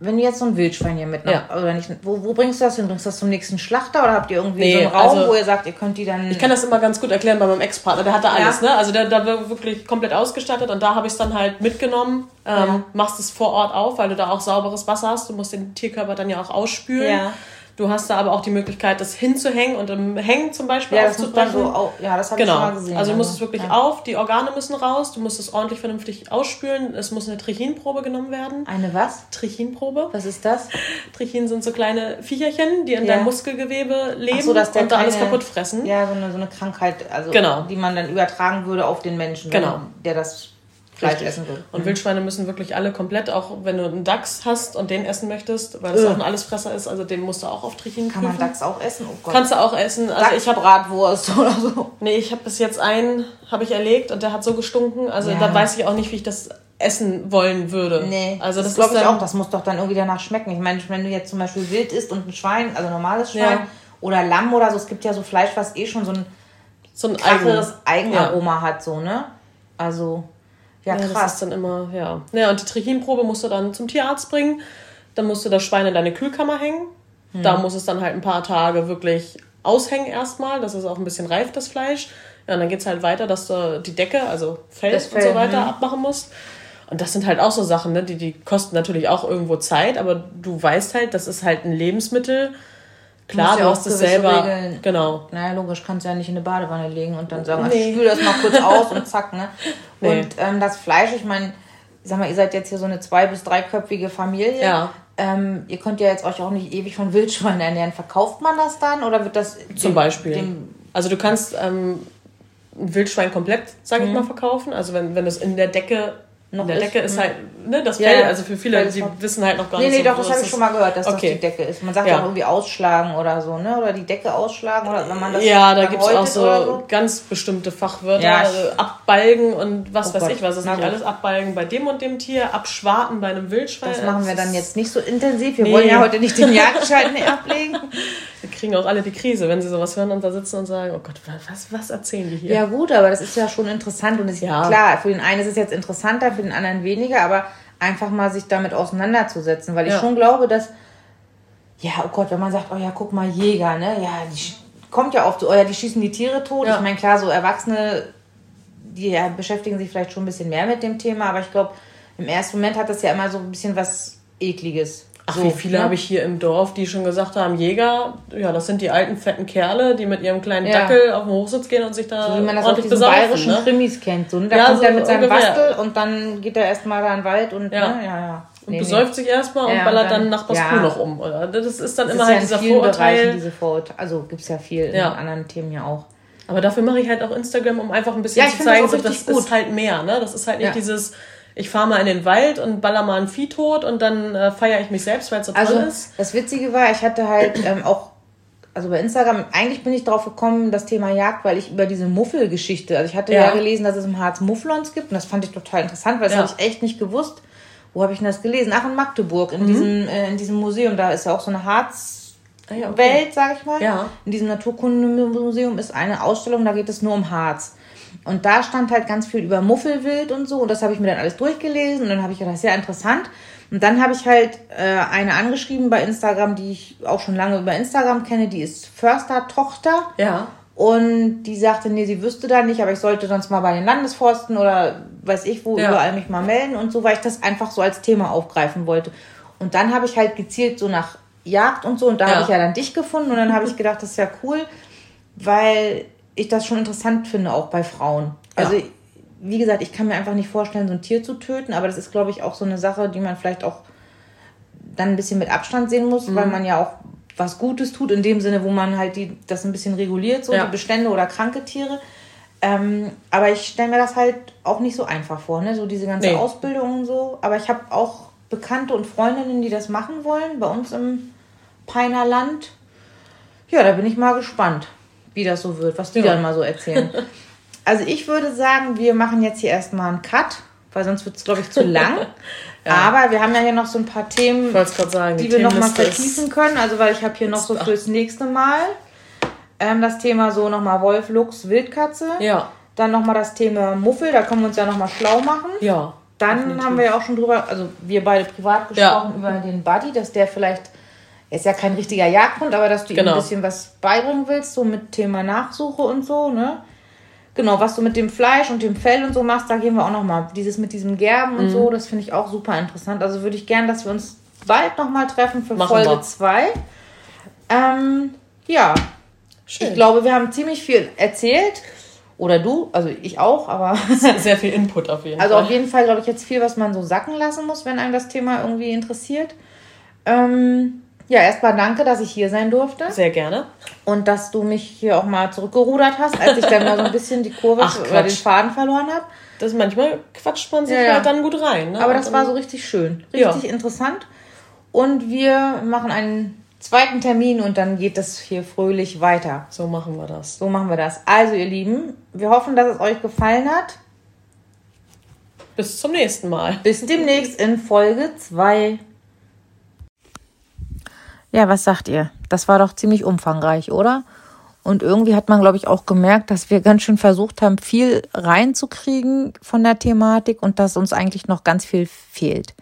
[SPEAKER 1] wenn du jetzt so ein Wildschwein hier mit, ja. oder nicht, wo, wo bringst du das hin? Bringst du das zum nächsten Schlachter oder habt ihr irgendwie nee, so einen Raum, also, wo ihr sagt, ihr könnt die dann.
[SPEAKER 2] Ich kann das immer ganz gut erklären bei meinem Ex-Partner, der hatte alles, ja. ne? Also der, der war wirklich komplett ausgestattet und da habe ich es dann halt mitgenommen, ähm, ja. machst es vor Ort auf, weil du da auch sauberes Wasser hast. Du musst den Tierkörper dann ja auch ausspülen. Ja. Du hast da aber auch die Möglichkeit, das hinzuhängen und im Hängen zum Beispiel ja, aufzubrechen. So, ja, das habe genau. ich schon mal gesehen. Also du musst es wirklich ja. auf, die Organe müssen raus, du musst es ordentlich vernünftig ausspülen. Es muss eine Trichinprobe genommen werden.
[SPEAKER 1] Eine was?
[SPEAKER 2] Trichinprobe.
[SPEAKER 1] Was ist das?
[SPEAKER 2] Trichin sind so kleine Viecherchen, die in ja. deinem Muskelgewebe leben so, und da alles kaputt fressen.
[SPEAKER 1] Ja, so eine, so eine Krankheit, also genau. die man dann übertragen würde auf den Menschen, genau. der das Fleisch Richtig. essen will.
[SPEAKER 2] Und mhm. Wildschweine müssen wirklich alle komplett, auch wenn du einen Dachs hast und den essen möchtest, weil das auch ein Allesfresser ist, also den musst du auch auf Trichin
[SPEAKER 1] Kann man Dachs auch essen? Oh
[SPEAKER 2] Gott. Kannst du auch essen. Also ich habe Bratwurst oder so. Nee, ich habe bis jetzt einen habe ich erlegt und der hat so gestunken, also ja. da weiß ich auch nicht, wie ich das essen wollen würde. Nee,
[SPEAKER 1] also das, das glaube ich auch. Das muss doch dann irgendwie danach schmecken. Ich meine, wenn du jetzt zum Beispiel wild isst und ein Schwein, also normales Schwein ja. oder Lamm oder so, es gibt ja so Fleisch, was eh schon so ein so ein krasseres Eigenaroma ja. hat, so ne? Also
[SPEAKER 2] ja, krass. Ja, das ist dann immer, ja. Ja, und die Trichinprobe musst du dann zum Tierarzt bringen. Dann musst du das Schwein in deine Kühlkammer hängen. Hm. Da muss es dann halt ein paar Tage wirklich aushängen erstmal, dass es auch ein bisschen reift, das Fleisch. Ja, und dann geht es halt weiter, dass du die Decke, also Fell, Fell und so weiter, hm. abmachen musst. Und das sind halt auch so Sachen, ne? die, die kosten natürlich auch irgendwo Zeit, aber du weißt halt, das ist halt ein Lebensmittel, Klar, du, hast es selber.
[SPEAKER 1] Regeln. Genau. Naja, logisch, kannst du ja nicht in eine Badewanne legen und dann sagen, nee. ich spüle das mal kurz aus und zack, ne? Nee. Und ähm, das Fleisch, ich meine, sag mal, ihr seid jetzt hier so eine zwei- bis dreiköpfige Familie. Ja. Ähm, ihr könnt ja jetzt euch auch nicht ewig von Wildschweinen ernähren. Verkauft man das dann oder wird das.
[SPEAKER 2] Zum dem, Beispiel. Dem also du kannst ähm, ein Wildschwein komplett, sag ich mhm. mal, verkaufen. Also wenn, wenn es in der Decke noch der. Decke ist halt, ne, das Fell, ja, also für viele, die wissen halt noch gar nee, nicht. Nee, nee, so, doch, das habe ich schon mal
[SPEAKER 1] gehört, dass okay. das die Decke ist. Man sagt ja auch irgendwie ausschlagen oder so, ne? Oder die Decke ausschlagen oder wenn man das.
[SPEAKER 2] Ja, da gibt es auch so, so, ganz bestimmte Fachwörter. Ja. Also abbalgen und was oh weiß Gott. ich, was ist nicht alles abbalgen bei dem und dem Tier, abschwarten bei einem Wildschwein.
[SPEAKER 1] Das machen wir dann jetzt nicht so intensiv. Wir nee. wollen ja heute nicht den Jagdschein ablegen.
[SPEAKER 2] Wir kriegen auch alle die Krise, wenn sie sowas hören und da sitzen und sagen, oh Gott, was, was erzählen die hier?
[SPEAKER 1] Ja gut, aber das ist ja schon interessant und ist ja. klar, für den einen ist es jetzt interessanter, für den anderen weniger, aber einfach mal sich damit auseinanderzusetzen, weil ich ja. schon glaube, dass ja, oh Gott, wenn man sagt, oh ja, guck mal, Jäger, ne? Ja, die kommt ja oft oh ja, die schießen die Tiere tot. Ja. Ich meine, klar, so Erwachsene, die ja, beschäftigen sich vielleicht schon ein bisschen mehr mit dem Thema, aber ich glaube, im ersten Moment hat das ja immer so ein bisschen was Ekliges.
[SPEAKER 2] Ach, so, wie viele ne? habe ich hier im Dorf, die schon gesagt haben, Jäger, ja, das sind die alten fetten Kerle, die mit ihrem kleinen ja. Dackel auf den Hochsitz gehen und sich da so wie man das auf diesen
[SPEAKER 1] bayerischen ne? Krimis kennt. So, ne? Da ja, kommt so er mit seinem ungefähr. Bastel und dann geht er erstmal da in den Wald und ja, ne? ja, ja.
[SPEAKER 2] Und nee, besäuft nee. sich erstmal und ballert dann, dann Nachbars ja. Kuh noch um. Oder? Das ist dann das immer ist halt ja dieser
[SPEAKER 1] Vorurteil. Bereichen diese Vorurteile. Also gibt es ja viel in anderen Themen ja auch.
[SPEAKER 2] Aber dafür mache ich halt auch Instagram, um einfach ein bisschen zu zeigen, das, das ist halt mehr. Ne? Das ist halt nicht dieses ich fahre mal in den Wald und baller mal ein Vieh tot und dann äh, feiere ich mich selbst, weil es so toll
[SPEAKER 1] also,
[SPEAKER 2] ist.
[SPEAKER 1] Das Witzige war, ich hatte halt ähm, auch, also bei Instagram, eigentlich bin ich drauf gekommen, das Thema Jagd, weil ich über diese Muffelgeschichte, also ich hatte ja. ja, gelesen, dass es im Harz Mufflons gibt und das fand ich total interessant, weil das ja. habe ich echt nicht gewusst. Wo habe ich denn das gelesen? Ach, in Magdeburg, in, mhm. diesem, äh, in diesem Museum, da ist ja auch so eine Harz... Ah, okay. Welt, sag ich mal. Ja. In diesem Naturkundemuseum ist eine Ausstellung, da geht es nur um Harz. Und da stand halt ganz viel über Muffelwild und so. Und das habe ich mir dann alles durchgelesen. Und dann habe ich gedacht, sehr interessant. Und dann habe ich halt äh, eine angeschrieben bei Instagram, die ich auch schon lange über Instagram kenne. Die ist Förster-Tochter. Ja. Und die sagte, nee, sie wüsste da nicht, aber ich sollte sonst mal bei den Landesforsten oder weiß ich wo ja. überall mich mal melden und so, weil ich das einfach so als Thema aufgreifen wollte. Und dann habe ich halt gezielt so nach Jagd und so und da ja. habe ich ja dann dich gefunden und dann habe ich gedacht, das ist ja cool, weil ich das schon interessant finde, auch bei Frauen. Also, ja. wie gesagt, ich kann mir einfach nicht vorstellen, so ein Tier zu töten, aber das ist, glaube ich, auch so eine Sache, die man vielleicht auch dann ein bisschen mit Abstand sehen muss, mhm. weil man ja auch was Gutes tut, in dem Sinne, wo man halt die, das ein bisschen reguliert, so ja. die Bestände oder kranke Tiere. Ähm, aber ich stelle mir das halt auch nicht so einfach vor, ne? So diese ganze nee. Ausbildung und so. Aber ich habe auch Bekannte und Freundinnen, die das machen wollen, bei uns im Peiner Land. Ja, da bin ich mal gespannt wie das so wird, was die ja. dann mal so erzählen. Also ich würde sagen, wir machen jetzt hier erstmal einen Cut, weil sonst wird es, glaube ich, zu lang. ja. Aber wir haben ja hier noch so ein paar Themen, sagen, die, die wir noch mal vertiefen können. Also weil ich habe hier noch so fürs nächste Mal ähm, das Thema so nochmal Wolf, Luchs, Wildkatze. Ja. Dann nochmal das Thema Muffel, da können wir uns ja nochmal schlau machen. Ja. Dann definitiv. haben wir ja auch schon drüber, also wir beide privat gesprochen ja. über den Buddy, dass der vielleicht ist ja kein richtiger Jagdhund, aber dass du genau. ihm ein genau. bisschen was beibringen willst, so mit Thema Nachsuche und so, ne? Genau, was du mit dem Fleisch und dem Fell und so machst, da gehen wir auch nochmal. Dieses mit diesem Gerben und mhm. so, das finde ich auch super interessant. Also würde ich gern, dass wir uns bald nochmal treffen für Machen Folge 2. Ähm, ja. Schön. Ich glaube, wir haben ziemlich viel erzählt. Oder du, also ich auch, aber.
[SPEAKER 2] Sehr viel Input auf jeden
[SPEAKER 1] also Fall. Also auf jeden Fall, glaube ich, jetzt viel, was man so sacken lassen muss, wenn einem das Thema irgendwie interessiert. Ähm, ja, erstmal danke, dass ich hier sein durfte.
[SPEAKER 2] Sehr gerne.
[SPEAKER 1] Und dass du mich hier auch mal zurückgerudert hast, als ich dann mal so ein bisschen die Kurve Ach, oder den Faden verloren habe.
[SPEAKER 2] Das manchmal quatscht man sich ja, halt dann gut rein.
[SPEAKER 1] Ne? Aber das war so richtig schön, richtig ja. interessant. Und wir machen einen zweiten Termin und dann geht das hier fröhlich weiter.
[SPEAKER 2] So machen wir das.
[SPEAKER 1] So machen wir das. Also, ihr Lieben, wir hoffen, dass es euch gefallen hat.
[SPEAKER 2] Bis zum nächsten Mal.
[SPEAKER 1] Bis demnächst in Folge 2. Ja, was sagt ihr? Das war doch ziemlich umfangreich, oder? Und irgendwie hat man, glaube ich, auch gemerkt, dass wir ganz schön versucht haben, viel reinzukriegen von der Thematik und dass uns eigentlich noch ganz viel fehlt.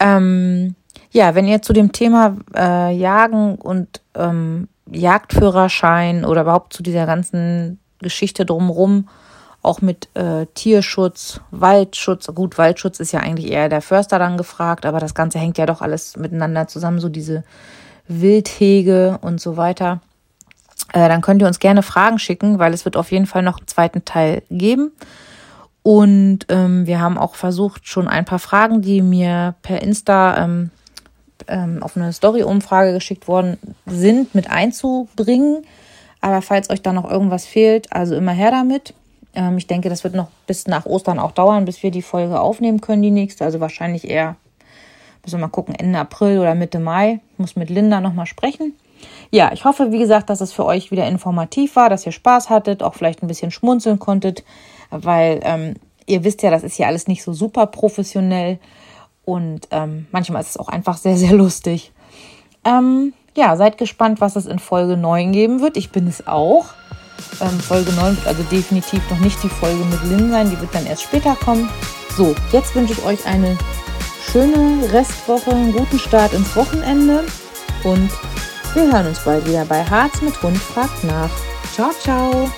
[SPEAKER 1] Ähm, ja, wenn ihr zu dem Thema äh, Jagen und ähm, Jagdführerschein oder überhaupt zu dieser ganzen Geschichte drumherum, auch mit äh, Tierschutz, Waldschutz, gut, Waldschutz ist ja eigentlich eher der Förster dann gefragt, aber das Ganze hängt ja doch alles miteinander zusammen, so diese Wildhege und so weiter, äh, dann könnt ihr uns gerne Fragen schicken, weil es wird auf jeden Fall noch einen zweiten Teil geben. Und ähm, wir haben auch versucht, schon ein paar Fragen, die mir per Insta ähm, ähm, auf eine Story-Umfrage geschickt worden sind, mit einzubringen. Aber falls euch da noch irgendwas fehlt, also immer her damit. Ähm, ich denke, das wird noch bis nach Ostern auch dauern, bis wir die Folge aufnehmen können, die nächste. Also wahrscheinlich eher Müssen wir mal gucken, Ende April oder Mitte Mai. Ich muss mit Linda nochmal sprechen. Ja, ich hoffe, wie gesagt, dass es für euch wieder informativ war, dass ihr Spaß hattet, auch vielleicht ein bisschen schmunzeln konntet, weil ähm, ihr wisst ja, das ist ja alles nicht so super professionell und ähm, manchmal ist es auch einfach sehr, sehr lustig. Ähm, ja, seid gespannt, was es in Folge 9 geben wird. Ich bin es auch. Ähm, Folge 9 wird also definitiv noch nicht die Folge mit Lynn sein, die wird dann erst später kommen. So, jetzt wünsche ich euch eine schöne Restwoche, einen guten Start ins Wochenende und wir hören uns bald wieder bei Harz mit Hund fragt nach. Ciao, ciao!